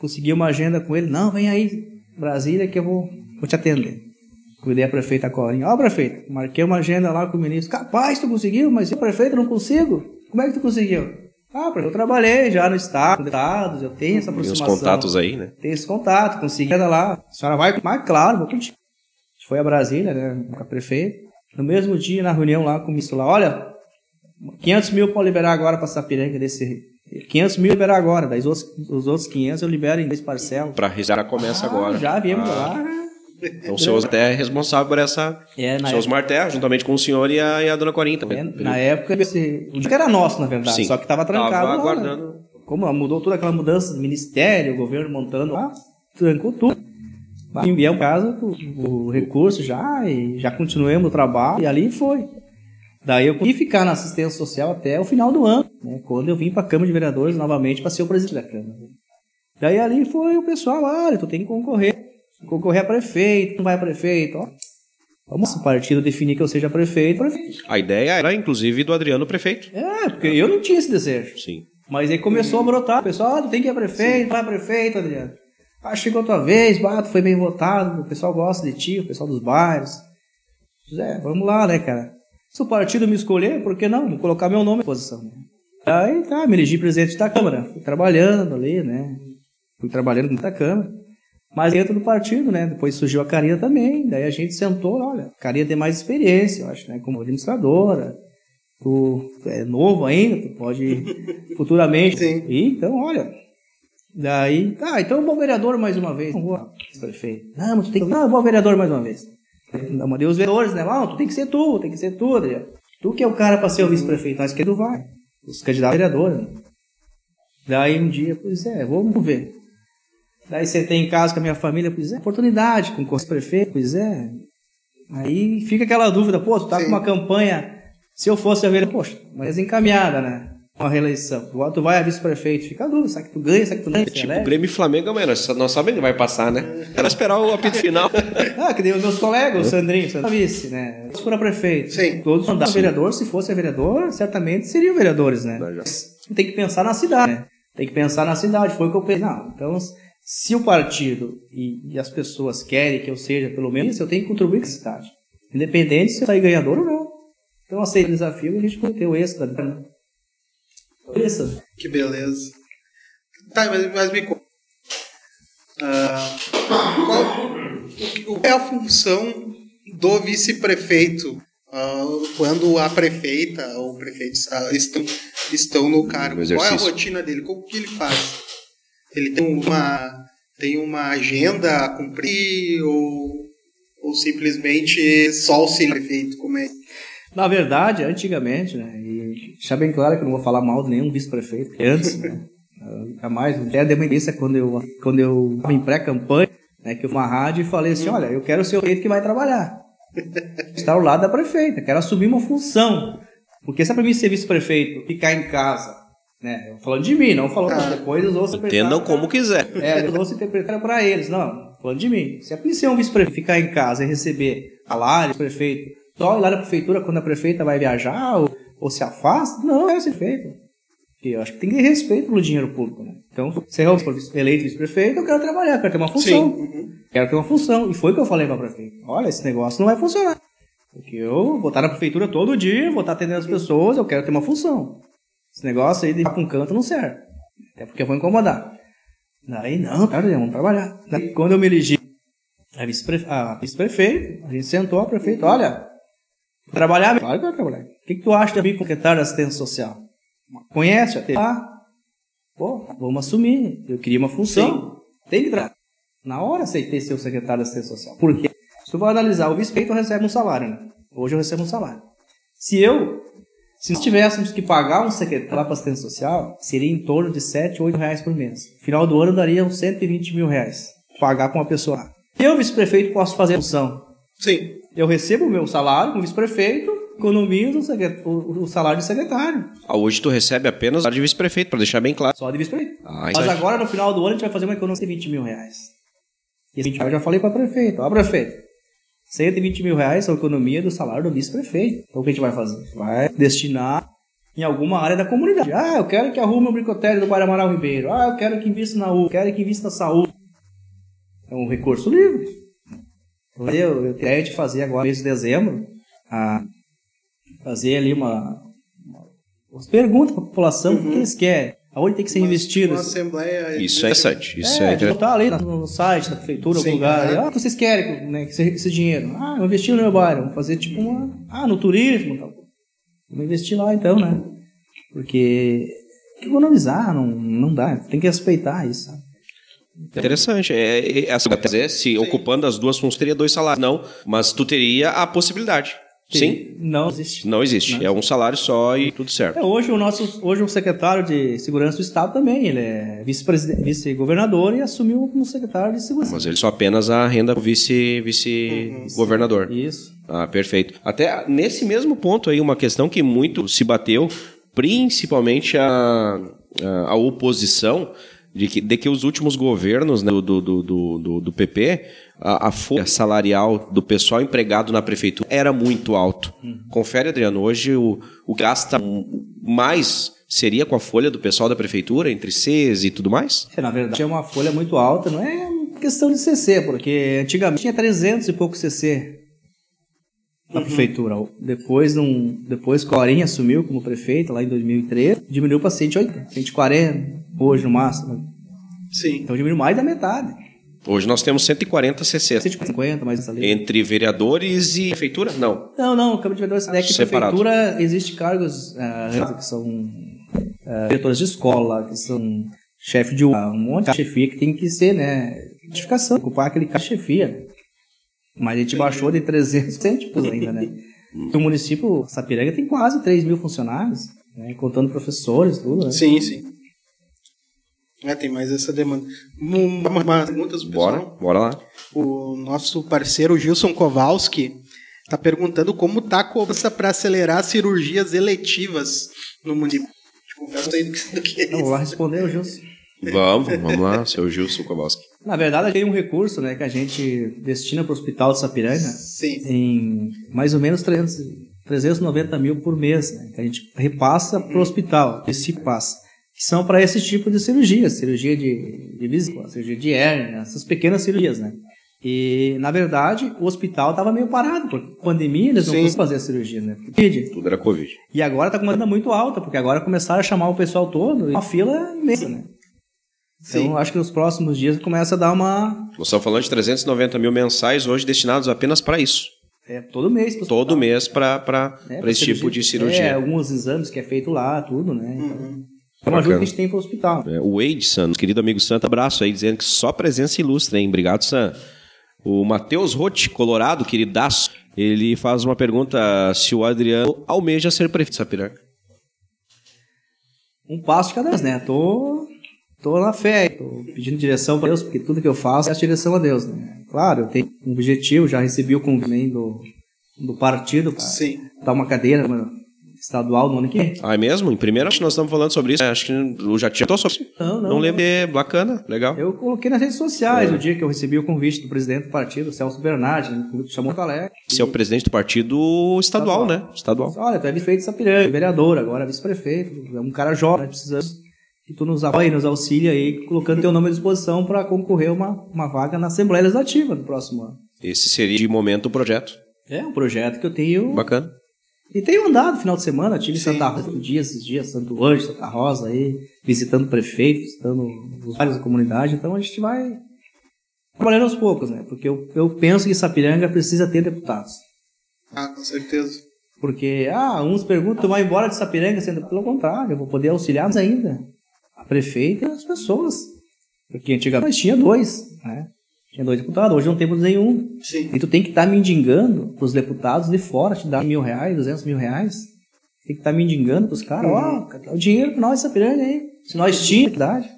consegui uma agenda com ele. Não, vem aí, Brasília, que eu vou, vou te atender. Cuidei a prefeita Corinha. Ó, oh, prefeito, marquei uma agenda lá com o ministro. Capaz, tu conseguiu, mas eu, prefeito, não consigo. Como é que tu conseguiu? Ah, porque eu trabalhei já no estado, no estados, eu tenho essa aproximação. Tem os contatos aí, né? Tem esse contato, consegui ainda lá. A senhora vai? Mas claro, vou contigo. A gente foi a Brasília, né, com a prefeita. No mesmo dia, na reunião lá com o ministro lá, olha, 500 mil para liberar agora para Sapiranga desse 500 mil liberar agora, daí os outros, os outros 500 eu libero em dois parcelas. Para risar começa ah, agora. Já viemos ah. lá. Então o senhor até é responsável por essa. É, o senhor época... juntamente com o senhor e a, e a dona Corinha também. É, na época, esse, o dia era nosso, na verdade, Sim. só que estava trancado. Tava lá, aguardando. Né? Como mudou toda aquela mudança ministério, o governo montando lá, trancou tudo. Enviamos casa o, o recurso já e já continuamos o trabalho e ali foi. Daí eu consegui ficar na assistência social até o final do ano, né, quando eu vim para a Câmara de Vereadores novamente para ser o presidente da Câmara. Daí ali foi o pessoal, olha, tu tem que concorrer concorrer a prefeito, não vai a prefeito, ó. Vamos o partido definir que eu seja prefeito, prefeito. A ideia era, inclusive, do Adriano prefeito. É, porque eu não tinha esse desejo. Sim. Mas aí começou a brotar. O pessoal, ah, tu tem que ir a prefeito, Sim. vai a prefeito, Adriano. Ah, chegou a tua vez, bato, foi bem votado, o pessoal gosta de ti, o pessoal dos bairros. É, vamos lá, né, cara? Se o partido me escolher, por que não? Vou colocar meu nome à posição. Né? Aí tá, me elegi presidente da Câmara. Fui trabalhando ali, né? Fui trabalhando dentro da Câmara. Mas dentro do partido, né? Depois surgiu a Karina também. Daí a gente sentou, olha, a Karina tem mais experiência, eu acho, né? Como administradora. Tu, é novo ainda, tu pode [laughs] futuramente. Sim. E, então, olha. Daí, tá, então eu vou vereador mais uma vez. Não vou, prefeito. Não, mas tu tem que. Não, eu vou vereador mais uma vez. Eu mandei os vereadores, né? Não, tu tem que ser tu, tem que ser tu, Adriano. Tu que é o cara pra ser o vice-prefeito, acho que tu vai. Os candidatos a vereador. Né? Daí um dia, pois é, vamos ver. Daí sentei em casa com a minha família, pois é, oportunidade com o prefeito, pois é. Aí fica aquela dúvida, pô, tu tá Sim. com uma campanha, se eu fosse a ver, poxa, mas encaminhada, né? Uma reeleição. Agora tu vai a vice-prefeito, fica a dúvida, será que tu ganha, será que tu ganha? Tipo, né? Grêmio e Flamengo, amanhã, nós, nós sabemos que vai passar, né? Era esperar o apito final. [laughs] Ah, que nem os meus colegas, o Sandrinho, Sandrinho vice, né? Todos foram prefeito. Sim. Todos mandaram vereador, se fosse vereador, certamente seriam vereadores, né? Tem que pensar na cidade, né? Tem que pensar na cidade, foi o que eu pensei. Não, então, se o partido e, e as pessoas querem que eu seja, pelo menos, eu tenho que contribuir com a cidade. Independente se eu sair ganhador ou não. Então, aceito o desafio e a gente o êxito. Né? Isso. Que beleza. Tá, mas, mas me conta. Ah, qual o que é a função do vice-prefeito ah, quando a prefeita ou o prefeito ah, estão, estão no cargo? Qual é a rotina dele? Como que ele faz? Ele tem uma, tem uma agenda a cumprir ou, ou simplesmente só auxílio prefeito? Como é? Na verdade, antigamente, né, e deixar bem claro que eu não vou falar mal de nenhum vice-prefeito, antes, né, eu [laughs] jamais, até dei uma entrevista quando eu quando eu estava em pré-campanha, né, que eu fui uma rádio e falei assim, olha, eu quero ser o prefeito que vai trabalhar. [laughs] Estar ao lado da prefeita, quero assumir uma função. Porque se é para mim ser vice-prefeito, ficar em casa, né, falando de mim, não falando Ah. depois os outros Entendam como quiser. é, eu se interpretar para eles. Não, falando de mim. Se é pra ser um vice-prefeito, ficar em casa e receber salário, prefeito, só ir lá na prefeitura quando a prefeita vai viajar ou, ou se afasta, não é ser feito. Porque eu acho que tem que ter respeito pelo dinheiro público, né? Então, se eu for eleito vice-prefeito, eu quero trabalhar, quero ter uma função. Uhum. Quero ter uma função. E foi o que eu falei para a prefeita. Olha, esse negócio não vai funcionar. Porque eu vou estar na prefeitura todo dia, vou estar atendendo as pessoas, eu quero ter uma função. Esse negócio aí de ir para um canto não serve. Até porque eu vou incomodar. Daí, não, cara, vamos trabalhar. Daí, quando eu me elegi a vice-prefe- a vice-prefeito, a gente sentou a prefeita, olha, trabalhar, claro que eu vou trabalhar. O que, que tu acha de vir com secretário de assistência social? Conhece? Teve? Ah, pô, vamos assumir. Eu queria uma função. Tem que trabalhar. Na hora aceitei ser o secretário de assistência social. Por quê? Se tu for analisar, o vice-prefeito recebe um salário, né? Hoje eu recebo um salário. Se eu, se nós tivéssemos que pagar um secretário para assistência social, seria em torno de 7, 8 reais por mês. Final do ano daria uns 120 mil reais. Pagar para uma pessoa. Eu, vice-prefeito, posso fazer a função. Sim. Eu recebo o meu salário como vice-prefeito, economizo o, o- o salário de secretário. Ah, hoje tu recebe apenas o salário de vice-prefeito, para deixar bem claro. Só de vice-prefeito. Ah, Mas isso agora, no final do ano, a gente vai fazer uma economia de 20 mil reais. E esse 20 mil eu já falei para prefeito. Ó, prefeito, 120 mil reais são a economia do salário do vice-prefeito. Então, o que a gente vai fazer? Vai destinar em alguma área da comunidade. Ah, eu quero que arrume o bricotério do Bairro Amaral Ribeiro. Ah, eu quero que invista na U, quero que invista na saúde. É um recurso livre. Eu, eu tenho de fazer agora, mês de dezembro, a fazer ali uma, uma umas perguntas para a população, o que eles querem, aonde tem que ser investido. Uma assembleia. Isso é interessante. Isso É, é, interessante. botar ali no, no site da prefeitura, Sim, algum lugar. aham. Ah, o que vocês querem né, que esse, esse dinheiro? Ah, eu investi no meu bairro. Vamos fazer tipo uma. Ah, no turismo. Tal. Vamos investir lá então, né? Porque economizar, não, não dá. Tem que respeitar isso. sabe? Interessante. É, é, é, dizer, se ocupando as duas funções, teria dois salários. Não, mas tu teria a possibilidade. Sim? Não existe. Não existe. É um salário só e tudo certo. É, hoje o nosso hoje o secretário de segurança do estado também, ele é vice-presidente, vice-governador e assumiu como secretário de segurança. Mas ele só apenas a renda do vice, vice-governador. Isso. Ah, perfeito. Até nesse mesmo ponto aí, uma questão que muito se bateu, principalmente a, a oposição, de que, de que os últimos governos né, do, do, do, do, PP, a, a folha salarial do pessoal empregado na prefeitura era muito alto. Confere, Adriano, hoje o, o gasta mais seria com a folha do pessoal da prefeitura, entre Cs e tudo mais? É, na verdade é uma folha muito alta, não é questão de CC, porque antigamente tinha 300 e pouco CC na prefeitura. Depois, num, depois Corinha assumiu como prefeito, lá em 2013, diminuiu para 180, 140, hoje no máximo. Sim. Então diminuiu mais da metade. Hoje nós temos 140 CC. 150, mais essa lei. Entre vereadores e prefeitura? Não. Não, não, Câmara de Vereadores é que Separado. prefeitura existe cargos ah, que são ah, diretores de escola, que são chefe de um monte de chefia que tem que ser, né, identificação, ocupar aquele cargo de chefia. Mas a gente baixou de 300 cêntimos ainda, né? [laughs] O município Sapiranga tem quase 3 mil funcionários, né, contando professores, tudo, né? Sim, sim. É, tem mais essa demanda. Uma, uma pergunta do Bora, bora lá. O nosso parceiro Gilson Kowalski está perguntando como tá a cobrança para acelerar cirurgias eletivas no município. Te confesso aí [laughs] do que, do que é Então, vou lá responder o Gilson. Vamos, vamos lá, seu Gilson Kowalski. Na verdade, tem um recurso, né, que a gente destina para o Hospital de Sapiranga, Sim. em mais ou menos 300, 390 mil por mês, né? Que a gente repassa para o hospital, esse passa. Que são para esse tipo de cirurgia, cirurgia de, de vesícula, cirurgia de hérnia, essas pequenas cirurgias, né? E, na verdade, o hospital estava meio parado, porque pandemia eles não Sim. conseguiam fazer a cirurgia, né? Covid. Tudo era Covid. E agora está com uma demanda muito alta, porque agora começaram a chamar o pessoal todo, e uma fila imensa, né? Então, Sim. acho que nos próximos dias começa a dar uma... Nós estamos falando de 390 mil mensais hoje destinados apenas para isso. É, todo mês. Todo hospital. mês para É, esse tipo de É, cirurgia. alguns exames que é feito lá, tudo, né? Então, Uhum. é uma ajuda que a gente tem para o hospital. É, O nosso querido amigo Santo, abraço aí, dizendo que só presença ilustre, hein? Obrigado, Sam. O Matheus Rotti, Colorado, queridaço, ele faz uma pergunta se o Adriano almeja ser prefeito de Sapiranga. Um passo de cada vez, né? Tô, tô na fé, tô pedindo direção para Deus, porque tudo que eu faço é a direção a Deus, né? Claro, eu tenho um objetivo, já recebi o convite do, do partido para Sim. dar uma cadeira mano, estadual no ano que vem. Ah, é mesmo? Em primeira, acho que nós estamos falando sobre isso. É, Acho que eu já tinha sobre isso. Não, não. Não lembro. É bacana, legal. Eu coloquei nas redes sociais É. o dia que eu recebi o convite do presidente do partido, Celso Bernardi, me chamou o colega. Você é o presidente do partido estadual, né? Estadual. Olha, tu é vice-prefeito de Sapiranga, vereador, agora vice-prefeito, é um cara jovem, precisamos que tu nos apoie, nos auxilie aí, colocando teu nome à disposição para concorrer a uma, uma vaga na Assembleia Legislativa no próximo ano. Esse seria de momento o projeto. É um projeto que eu tenho Bacana. e tenho andado no final de semana, tive em Sim. Santa Rosa dias, esses dias, Santo Anjo, Santa Rosa aí, visitando prefeitos, visitando os vários da comunidade, então a gente vai trabalhando aos poucos, né? Porque eu, eu penso que Sapiranga precisa ter deputados. Ah, com certeza. Porque, ah, uns perguntam, vai embora de Sapiranga, sendo pelo contrário, eu vou poder auxiliar mais ainda a prefeita e as pessoas. Porque antigamente nós tinha dois, né? Tinha dois deputados, hoje não temos nenhum. Sim. E tu tem que estar mendigando pros deputados de fora, te dar mil reais, duzentos mil reais. Tem que estar mendigando pros caras, ó, dá o dinheiro pra nós, Sapiranga aí. Se nós tínhamos cidade.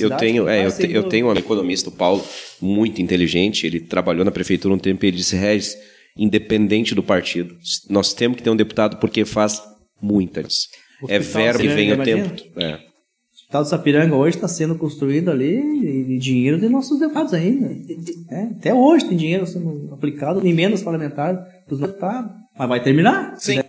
Eu tenho, é, eu, te- sendo- eu tenho um economista, o Paulo, muito inteligente. Ele trabalhou na prefeitura um tempo e ele disse: Regis, independente do partido, nós temos que ter um deputado porque faz muita diferença. É verbo e vem o tempo. É. O Hospital de Sapiranga hoje está sendo construído ali e e dinheiro de nossos deputados ainda. né? Até hoje tem dinheiro sendo aplicado em emendas parlamentares dos deputados. Mas vai terminar. Sim.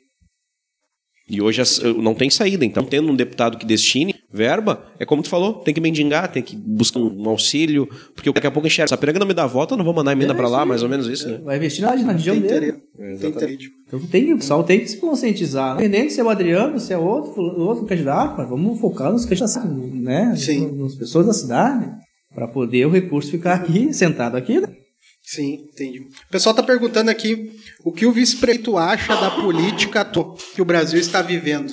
E hoje as- não tem saída. Então, tendo um deputado que destine verba, é como tu falou, tem que mendigar, tem que buscar um auxílio, porque daqui a pouco enxerga. Sapiranga não me dá volta, eu não vou mandar emenda É, pra lá, mais ou menos isso, né? Vai investir na, na região Tem dele. Tem interesse. Então tem, que- o pessoal tem que se conscientizar. Independente se é o Adriano, se é outro, outro candidato, mas vamos focar nos candidatos, né? Sim. Nas pessoas da cidade, para poder o recurso ficar aqui, sentado aqui. né? Sim, entendi. O pessoal está perguntando aqui o que o vice-prefeito acha da política que o Brasil está vivendo.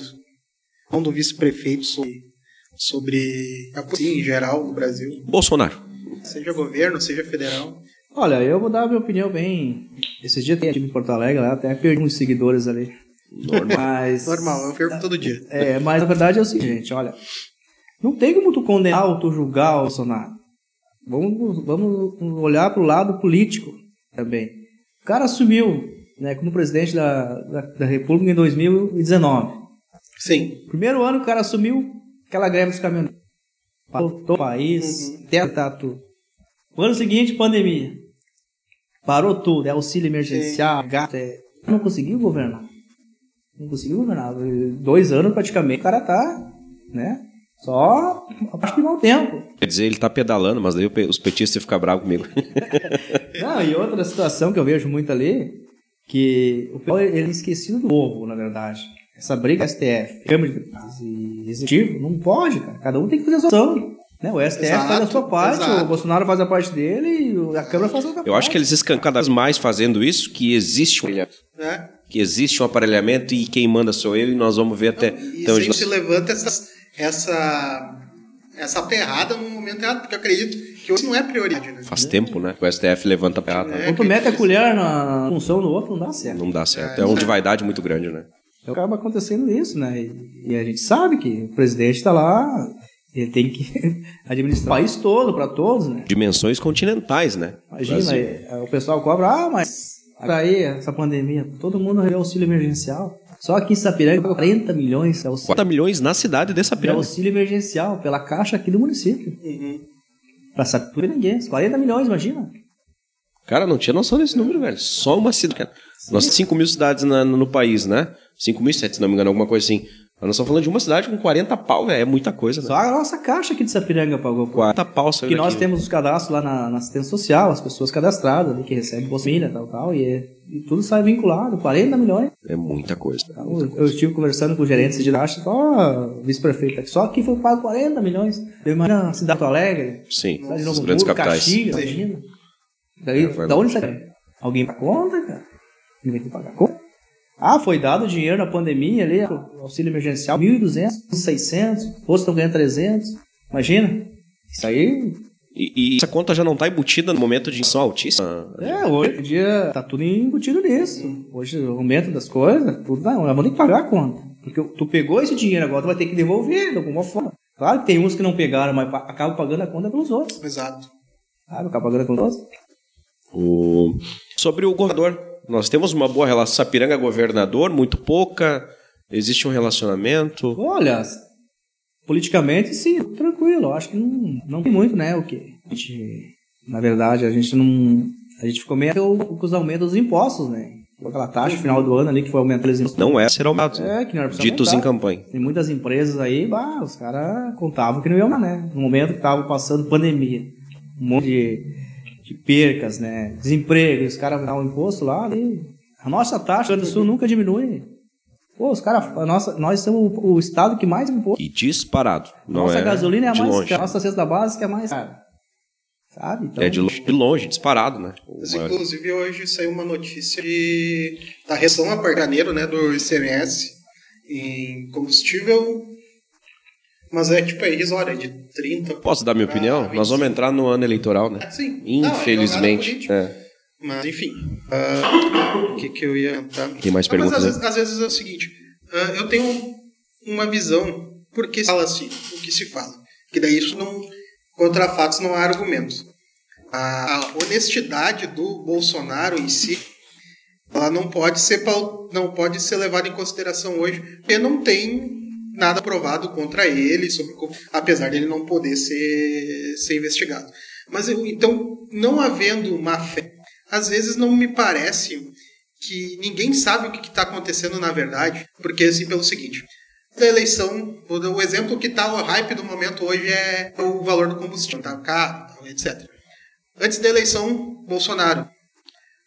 Não do vice-prefeito sobre, sobre a política em geral no Brasil, Bolsonaro. seja governo, seja federal. Olha, eu vou dar a minha opinião bem. Esses dias tem time em Porto Alegre lá, até perdi uns seguidores ali. Normal. Mas, Normal, eu pergunto todo dia. É, mas a verdade é o seguinte, olha. Não tem como tu condenar ou tu julgar o Bolsonaro. Vamos, vamos olhar para o lado político também. O cara assumiu né, como presidente da, da, da República em 2019. Sim, Primeiro ano que o cara assumiu aquela greve dos caminhoneiros. Parou todo o país, até tá tudo. O ano seguinte, pandemia. Parou tudo, é auxílio emergencial, gato, é... Não conseguiu governar. Não conseguiu governar. Dois anos praticamente o cara tá, né? Só acho que mau tempo. Quer dizer, ele tá pedalando, mas daí os petistas ficam bravos comigo. [laughs] Não, e outra situação que eu vejo muito ali, que o pessoal ele é esquecido do povo, na verdade. Essa briga STF, Câmara de Deputados e Executivo, não pode, cara. Cada um tem que fazer a sua ação. Né? O STF Exato, faz a sua parte, exato. o Bolsonaro faz a parte dele e a Câmara faz a outra Eu acho que eles escancam cada vez mais fazendo isso, que existe um aparelhamento, né? que existe um aparelhamento e quem manda sou eu e nós vamos ver até... E então, sempre se levanta essa, essa, essa terrada no momento errado, porque eu acredito que hoje não é prioridade, né? Faz tempo, né? que O STF levanta a perna. É. Quando tu mete a colher na função do outro, não dá certo. Não dá certo. É um de vaidade muito grande, né? Então acaba acontecendo isso, né? E, e a gente sabe que o presidente está lá, ele tem que [laughs] administrar o país todo, para todos, né? Dimensões continentais, né? Imagina, aí, o pessoal cobra, ah, mas aí, essa pandemia, todo mundo recebeu auxílio emergencial. Só aqui em Sapiranga, 40 milhões de auxílio, 40 milhões na cidade de pirâmide. auxílio emergencial pela caixa aqui do município. Uhum. Pra Sapiranga ninguém. 40 milhões, imagina. Cara, não tinha noção desse número, velho. Só uma cidade. Nós temos 5 mil cidades na- no país, né? 5 mil e sete, se não me engano, alguma coisa assim. Nós estamos falando de uma cidade com 40 pau, velho. É muita coisa, né? Só a nossa caixa aqui de Sapiranga pagou. 40 pau saiu Que nós daqui. temos os cadastros lá na, na assistência social, as pessoas cadastradas ali que recebem Bolsa Família, tal, tal, e, é- e tudo sai vinculado, 40 milhões. É muita coisa. Então, eu estive conversando com os gerentes de taxa, só vice-prefeito aqui, só aqui foi pago 40 milhões. Eu imagino a Cidade de Porto Alegre, Sim, cidade de os Novo grandes Hamburgo, capitais. Caxias, imagina. Daí, É, da onde sai? Alguém paga conta, cara? Ninguém tem que pagar conta. Ah, foi dado dinheiro na pandemia ali, auxílio emergencial, 1.200, 600, outros estão ganhando 300. Imagina. Isso aí E, e essa conta já não está embutida no momento de inflação altíssima? É, hoje em dia tá tudo embutido nisso. Hoje o aumento das coisas, tudo vai, vamos ter que pagar a conta. Porque tu pegou esse dinheiro agora, tu vai ter que devolver de alguma forma. Claro que tem uns que não pegaram, mas acabam pagando a conta pelos outros. Exato. Sabe? Acabam pagando pelos outros. O... Sobre o governador, nós temos uma boa relação. Sapiranga governador, muito pouca. Existe um relacionamento. Olha, politicamente sim, tranquilo. Acho que não, não tem muito, né? O que? A gente, na verdade, a gente não. A gente ficou meio com os aumentos dos impostos, né? Aquela taxa no final do ano ali que foi aumentando os impostos. Não é ser aumentado. É, que não era Ditos em aumentar. campanha. Tem muitas empresas aí, bah, os caras contavam que não iam, né? No momento que tava passando pandemia, um monte de, de percas, né? Desemprego, e os caras davam imposto lá ali. A nossa taxa do Sul nunca diminui. Pô, os caras, nossa, nós somos o, o estado que mais imposto. E disparado. Não nossa é gasolina é a mais longe. cara, a nossa cesta básica é a mais cara. Sabe? Então, É de longe, de longe, disparado, né? Mas, inclusive, hoje saiu uma notícia de, da reação a partir de janeiro, né, do ICMS em combustível, mas é tipo é irrisória, de 30 Posso dar minha opinião? Nós vamos 25. entrar no ano eleitoral, né? Ah, Sim. Não, é Infelizmente. jogada política. É. Mas, enfim. ah, o que, que eu ia entrar? Tem mais Não, perguntas, Mas às, né? vezes, às vezes é o seguinte: ah, eu tenho uma visão, porque se fala assim, o que se fala. Que daí isso não. Contra fatos não há argumentos. A, a honestidade do Bolsonaro em si. Ela não pode ser não pode ser levada em consideração hoje, porque não tem nada provado contra ele, sobre, apesar dele não poder ser, ser investigado. Mas eu- então, não havendo má fé, às vezes não me parece que ninguém sabe o que está acontecendo na verdade, porque assim, pelo seguinte, da eleição, o, exemplo que está o hype do momento hoje é o valor do combustível, tá caro, etc. Antes da eleição, Bolsonaro,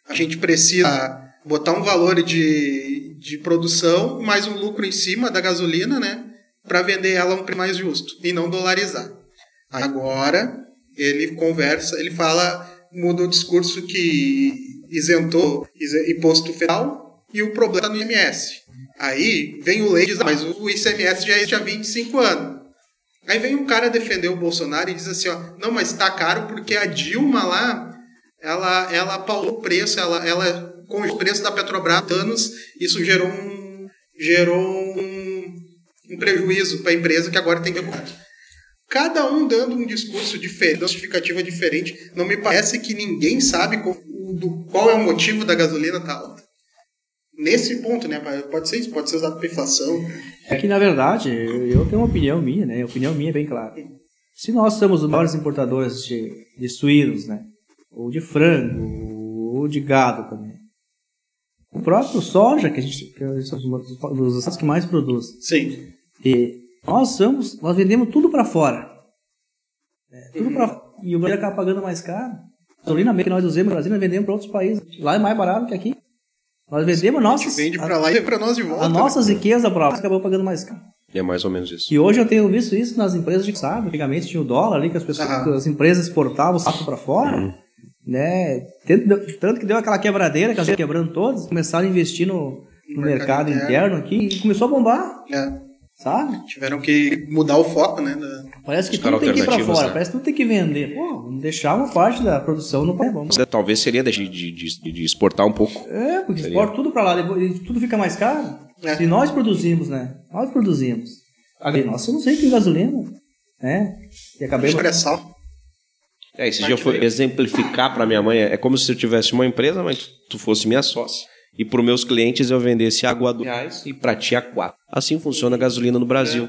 a gente precisa botar um valor de, de produção mais um lucro em cima da gasolina, né, para vender ela a um preço mais justo e não dolarizar. Agora ele conversa, ele fala, muda o discurso que isentou ise- imposto federal e o problema no IMS. Aí vem o leite e diz, ah, mas o ICMS já existe há 25 anos. Aí vem um cara defender o Bolsonaro e diz assim, ó, não, mas está caro porque a Dilma lá, ela, ela paulou o preço, ela, ela congelou o preço da Petrobras anos, isso gerou um, gerou um, um prejuízo para a empresa que agora tem que recuperar. Cada um dando um discurso diferente, uma justificativa diferente. Não me parece que ninguém sabe qual, do, qual é o motivo da gasolina estar alta. Nesse ponto, né? Pode ser isso, pode ser usado para inflação. É que, na verdade, eu tenho uma opinião minha, né? A opinião minha é bem clara. Se nós somos os maiores importadores de, de suínos, né? Ou de frango, ou de gado também. O próprio soja, que a gente que somos um dos- dos estados que mais produz. Sim. E nós somos, nós vendemos tudo para fora. É, tudo pra, e o Brasil acaba pagando mais caro. A gasolina mesmo que nós usamos no Brasil, nós vendemos para outros países. Lá é mais barato que aqui. Nós vendemos A gente nossas, vende a- para lá e para nós de volta. as né? nossas riquezas para lá, pagando mais caro. É mais ou menos isso. E hoje eu tenho visto isso nas empresas de sabe, antigamente tinha o dólar ali que as pessoas, as empresas exportavam o saco para fora, Uhum. Né? Tanto, que deu aquela quebradeira, que as quebrando todas, começaram a investir no, no No mercado, mercado interno aqui e começou a bombar, É, sabe? tiveram que mudar o foco, né? da- Parece que tudo tem que ir pra fora, né? parece que tudo tem que vender. Pô, vamos deixar uma parte da produção no país. Vamos. É, Talvez seria de, de, de- de exportar um pouco. É, porque Seria. exporta tudo pra lá, depois tudo fica mais caro. É. Se nós produzimos, né? Nós produzimos. Agora, nossa, eu não sei que gasolina, né? E acabei... Pressão. É, esse dia eu fui exemplificar para minha mãe. É como se eu tivesse uma empresa, mas tu fosse minha sócia. E para os meus clientes eu vendesse água a dois reais e para ti a quatro. Assim funciona a gasolina no Brasil.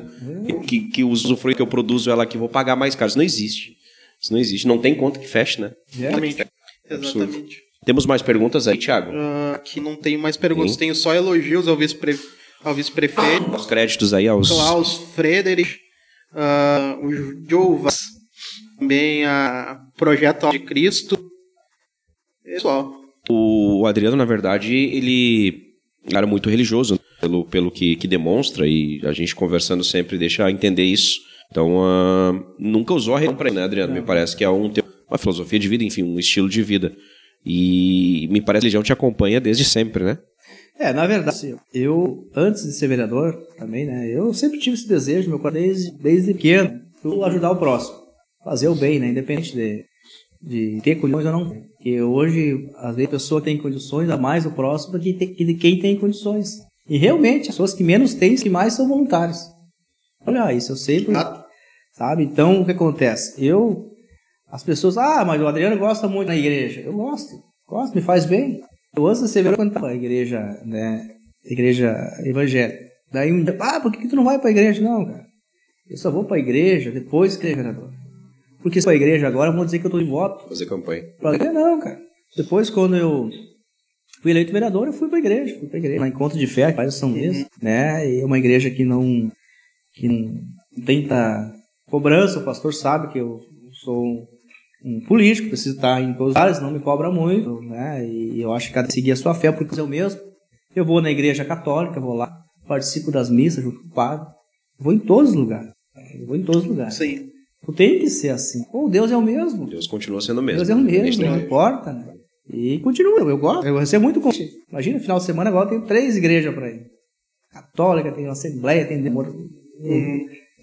E Que, que o usufruto que eu produzo ela que vou pagar mais caro. Isso não existe. Isso não existe. Não tem conta que feche, né? É. Exatamente. Absurdo. Exatamente. Temos mais perguntas aí, Thiago? Ah, aqui não tenho mais perguntas, Sim. tenho só elogios ao vice-pre- ao vice-prefeito, Os créditos aí aos. Klaus Frederich, ah, o Jovas, também a Projeto de Cristo. Pessoal, O Adriano, na verdade, ele era muito religioso, né? pelo, pelo que, que demonstra, e a gente conversando sempre deixa entender isso. Então, ah, nunca usou a religião para né, Adriano? Me parece que é um, teu- uma filosofia de vida, enfim, um estilo de vida. E me parece que a religião te acompanha desde sempre, né? É, na verdade, assim, eu, antes de ser vereador também, né, eu sempre tive esse desejo, meu desde, desde pequeno, eu ajudar o próximo, fazer o bem, né, independente de, de ter condições ou não. Porque hoje, às vezes, a pessoa tem condições a mais o próximo do que, tem- que de quem tem condições. E realmente, as pessoas que menos têm, que mais são voluntários. Olha, isso eu sei, porque, Ah. sabe? Então, o que acontece? Eu, as pessoas, ah, mas o Adriano gosta muito da igreja. Eu gosto, gosto, me faz bem. Eu antes ser vereador, quando estava na igreja, né, igreja evangélica. Daí um dia, ah, por que, que tu não vai para a igreja? Não, cara. Eu só vou para a igreja depois que é vereador. Porque se for a igreja agora, vão dizer que eu estou de voto. Fazer campanha. Igreja não, cara. Depois, quando eu fui eleito vereador, eu fui pra igreja. Fui pra igreja. Na encontro de fé, que faz São Mês, né? E é uma igreja que não, que não tenta cobrança. O pastor sabe que eu sou um, um político, preciso estar em todos os lugares, não me cobra muito, né? E eu acho que cada um seguir a sua fé, porque eu mesmo. Eu vou na igreja católica, vou lá, participo das missas junto com o padre. Vou em todos os lugares. Eu vou em todos os lugares. sim. Tem que ser assim. Pô, Deus é o mesmo. Deus continua sendo o mesmo. Deus é o mesmo, não sempre. importa, né? E continua, eu gosto. Eu recebo muito convite. Imagina, final de semana agora eu tenho três igrejas para ir. Católica, tem Assembleia, tem Demônio.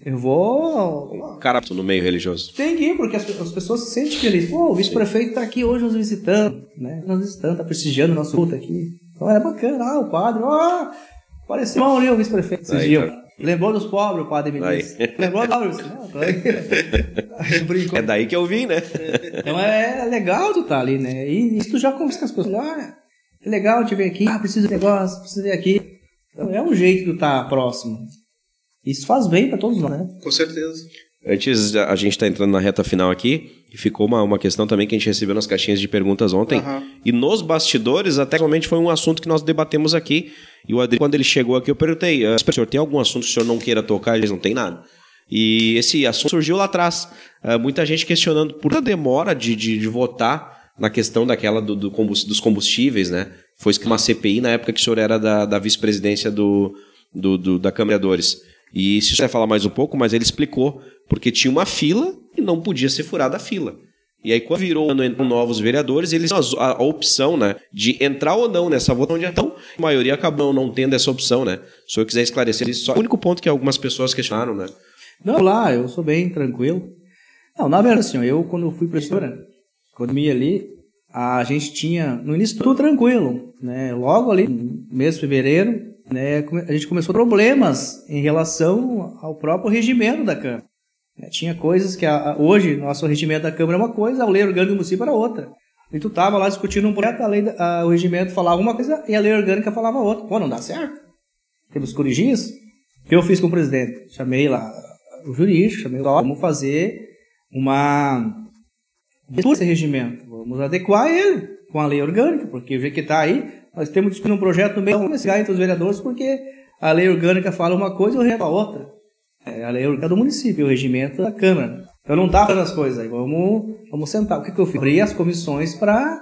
Eu vou. Cara no meio religioso. Tem que ir, porque as, as pessoas se sentem felizes. Pô, o vice-prefeito tá aqui hoje nos visitando, né? Nos visitando, tá prestigiando o nosso culto aqui. Então é bacana, ah, o padre, ó, apareceu mal ali o vice-prefeito esses dias. tá. Lembrou dos pobres, o padre me disse. Lembrou dos pobres? Não, tô. [laughs] É daí que eu vim, né? Então é legal tu tá ali, né? E isso tu já conversa com as pessoas. Olha, é legal te ver aqui. Ah, preciso de negócio, preciso ver aqui. Então é um jeito de tu estar próximo. Isso faz bem pra todos nós, né? Com certeza. Antes, a gente está entrando na reta final aqui, e ficou uma, uma questão também que a gente recebeu nas caixinhas de perguntas ontem. Aham. E nos bastidores, até realmente foi um assunto que nós debatemos aqui. E o Adri, quando ele chegou aqui, eu perguntei: "Ah, senhor, tem algum assunto que o senhor não queira tocar? Eles não tem nada. E esse assunto surgiu lá atrás. Ah, muita gente questionando por que demora de, de, de votar na questão daquela do, do combus- dos combustíveis, né? Foi uma CPI na época que o senhor era da, da vice-presidência do, do, do- da Câmara de Vereadores. E se vai falar mais um pouco, mas ele explicou, porque tinha uma fila e não podia ser furada a fila. E aí, quando virou ano entram novos vereadores, eles a, a opção, né, de entrar ou não nessa votação. Então, a maioria acabou não tendo essa opção, né? Se eu quiser esclarecer isso, só o único ponto que algumas pessoas questionaram, né? Não, lá, eu sou bem tranquilo. Não, na verdade, assim, eu quando fui professora, quando me ia ali, a gente tinha, no início tudo tranquilo, né? Logo ali, mês de fevereiro, né, a gente começou problemas em relação ao próprio regimento da Câmara. Né? Tinha coisas que a- a- hoje, nosso regimento da Câmara é uma coisa, a lei orgânica do município era outra. E tu tava lá discutindo um projeto, a lei, a- o regimento falava uma coisa e a lei orgânica falava outra. Pô, não dá certo. Temos que corrigir isso. O que eu fiz com o presidente? Chamei lá o jurídico, chamei ó, vamos fazer uma esse regimento, vamos adequar ele com a lei orgânica, porque o jeito que está aí, nós temos discutindo um projeto no meio, vamos entre os vereadores, porque a lei orgânica fala uma coisa e o regimento fala outra. É a lei orgânica do município, o regimento da Câmara. Então não dá para as coisas aí, vamos, vamos sentar. O que, que eu fiz? Abri as comissões para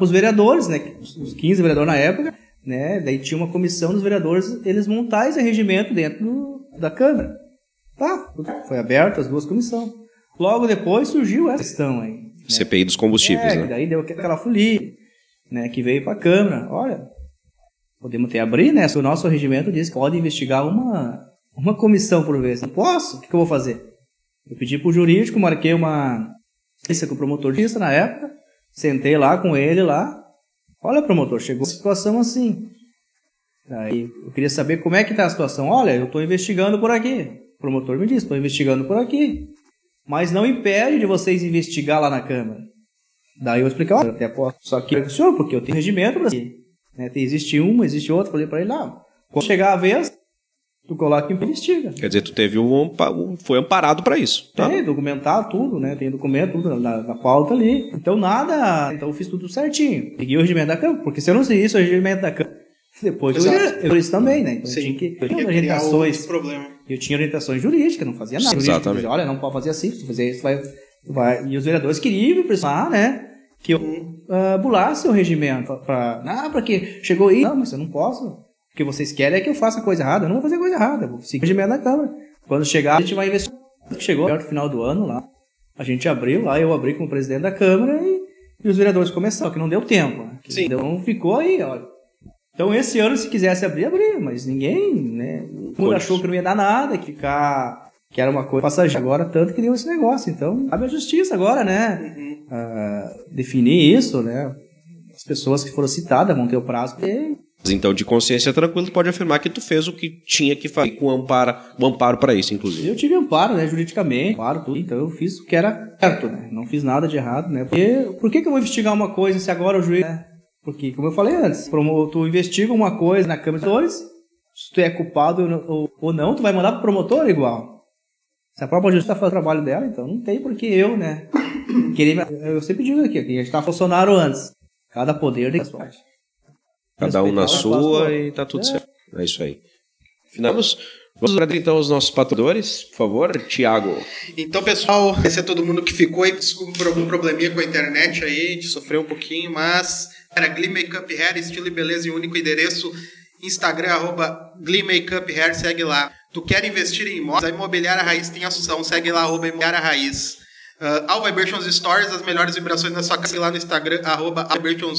os vereadores, né, os 15 vereadores na época, né, daí tinha uma comissão dos vereadores, eles montar esse regimento dentro do, da Câmara. Tá, foi aberto as duas comissões. Logo depois surgiu essa questão aí. Né? CPI dos combustíveis, é, né? Daí deu aquela folia, né? Que veio para a Câmara. Olha, podemos até abrir, né? O nosso regimento diz que pode investigar uma, uma comissão por vez. Não posso? O que, eu vou fazer? Eu pedi pro jurídico, marquei uma lista com o promotor justiça na época, sentei lá com ele lá. Olha, promotor, chegou a situação assim. Aí eu queria saber como é que tá a situação. Olha, eu estou investigando por aqui. O promotor me disse, estou investigando por aqui. Mas não impede de vocês investigar lá na Câmara. Daí eu expliquei, olha, até posso. Só que, senhor, porque eu tenho regimento para né? Existe uma, existe outra. Falei para ele, não. Quando chegar a vez, tu coloca e investiga. Quer dizer, tu teve um, foi amparado para isso. Tá? Tem documentado tudo, né? Tem documento tudo na, na, pauta ali. Então nada, então eu fiz tudo certinho. Peguei o regimento da Câmara, porque se eu não sei isso, o regimento da Câmara [laughs] depois Exato. eu, eu isso também, né? Então Sim. eu tinha que eu tinha orientações. Problema. Eu tinha orientações jurídicas, não fazia nada. Exatamente. Dizia, Olha, não pode fazer assim, se tu fizer isso, vai, vai. E os vereadores queriam me pressionar, né? Que eu uh, bulasse o regimento. Pra, ah, pra que chegou aí. Não, mas eu não posso. O que vocês querem é que eu faça coisa errada. Eu não vou fazer coisa errada. Vou seguir o regimento da Câmara. Quando chegar, a gente vai investir. Chegou perto do final do ano lá. A gente abriu lá, eu abri com o presidente da Câmara e, e os vereadores começaram, que não deu tempo. Né? Sim. Então ficou aí, olha. Então, esse ano, se quisesse abrir, abria, mas ninguém, né? Todo achou que não ia dar nada, que ficar. que era uma coisa passageira. Agora, tanto que deu esse negócio. Então, cabe a justiça agora, né? Uhum. Uh, definir isso, né? As pessoas que foram citadas vão ter o prazo. E... Então, de consciência tranquila, tu pode afirmar que tu fez o que tinha que fazer com amparo, o amparo para isso, inclusive. Eu tive amparo, né? Juridicamente, amparo, tudo. Então, eu fiz o que era certo, né? Não fiz nada de errado, né? Porque, por que, que eu vou investigar uma coisa se agora o juiz. Né? Porque, como eu falei antes, tu investiga uma coisa na Câmara de Vereadores, se tu é culpado ou não, tu vai mandar pro promotor igual. Se a própria justiça faz o trabalho dela, então não tem por que eu, né? Querer, eu sempre digo aqui, a gente tá funcionário antes. Cada poder tem sua parte. Cada um na sua e tá tudo é. certo. É isso aí. Finamos. Vamos agradecer então aos nossos patrocinadores, por favor, Tiago. Então, pessoal, agradecer a todo mundo que ficou aí. Desculpa por algum probleminha com a internet aí, a gente sofreu um pouquinho, mas era Glee Makeup Hair, estilo e beleza e único endereço. Instagram, arroba Glee Makeup Hair, segue lá. Tu quer investir em imóveis? A Imobiliária Raiz tem ação, segue lá, arroba Imobiliária Raiz. Uh, All Vibrations Stories, as melhores vibrações na sua casa, segue lá no Instagram, arroba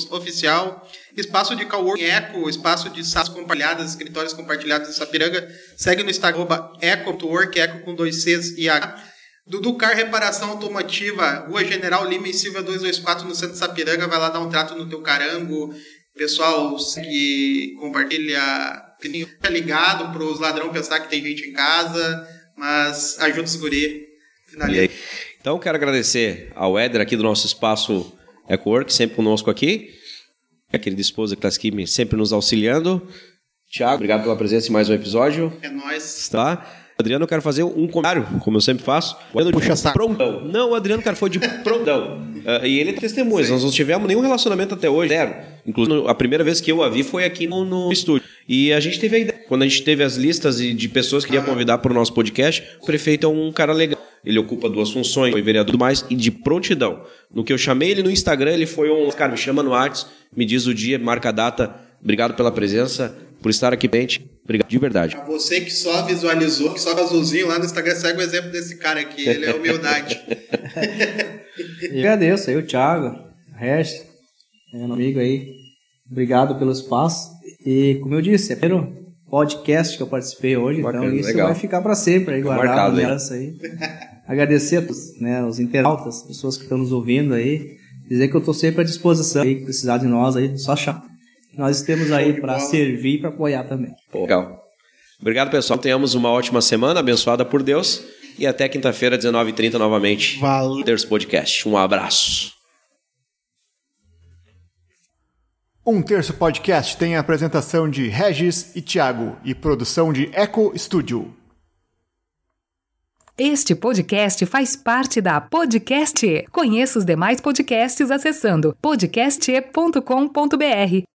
Oficial. Espaço de coworking Eco, espaço de salas compartilhadas, escritórios compartilhados em Sapiranga, segue no Instagram, arroba Eco Eco com dois Cs e H. Dudu Car Reparação Automotiva, Rua General Lima e Silva 224 no centro de Sapiranga. Vai lá dar um trato no teu carango. Pessoal, segue, compartilha, fica ligado para os ladrões pensar que tem gente em casa, mas ajuda os guri. Finaliza. Então, quero agradecer ao Éder aqui do nosso espaço EcoWork, sempre conosco aqui. A querida esposa que está aqui sempre nos auxiliando. Tiago, obrigado pela presença em mais um episódio. É nóis. Tá? Adriano, eu quero fazer um comentário, como eu sempre faço. O Adriano Puxa saco. prontão. Não, o Adriano, cara, foi de [laughs] prontão. Uh, e ele é testemunha. Nós não tivemos nenhum relacionamento até hoje, zero. Inclusive, a primeira vez que eu a vi foi aqui no, no estúdio. E a gente teve a ideia. Quando a gente teve as listas de pessoas que ia convidar para o nosso podcast, o prefeito é um cara legal. Ele ocupa duas funções, foi vereador e mais, e de prontidão. No que eu chamei ele no Instagram, ele foi um. Cara, me chama no Arts, me diz o dia, marca a data. Obrigado pela presença, por estar aqui presente. Obrigado, de verdade. A você que só visualizou, que só azulzinho lá no Instagram, segue o exemplo desse cara aqui. Ele é humildade. [laughs] eu agradeço aí o Thiago, o Regis, é meu amigo aí. Obrigado pelo espaço. E, como eu disse, é o primeiro podcast que eu participei hoje, Bacana, então isso legal. vai ficar para sempre aí, guardado nessa aí. Agradecer a todos, né, os internautas, pessoas que estão nos ouvindo aí. Dizer que eu estou sempre à disposição aí, precisar de nós aí, só achar. Nós estamos aí para servir e para apoiar também. Pô, legal. Obrigado, pessoal. Tenhamos uma ótima semana, abençoada por Deus. E até quinta-feira, 19h30, novamente. Valeu. Terço Podcast. Um abraço. Um Terço Podcast tem a apresentação de Regis e Thiago e produção de Eco Studio. Este podcast faz parte da Podcast. Conheça os demais podcasts acessando podcast.com.br.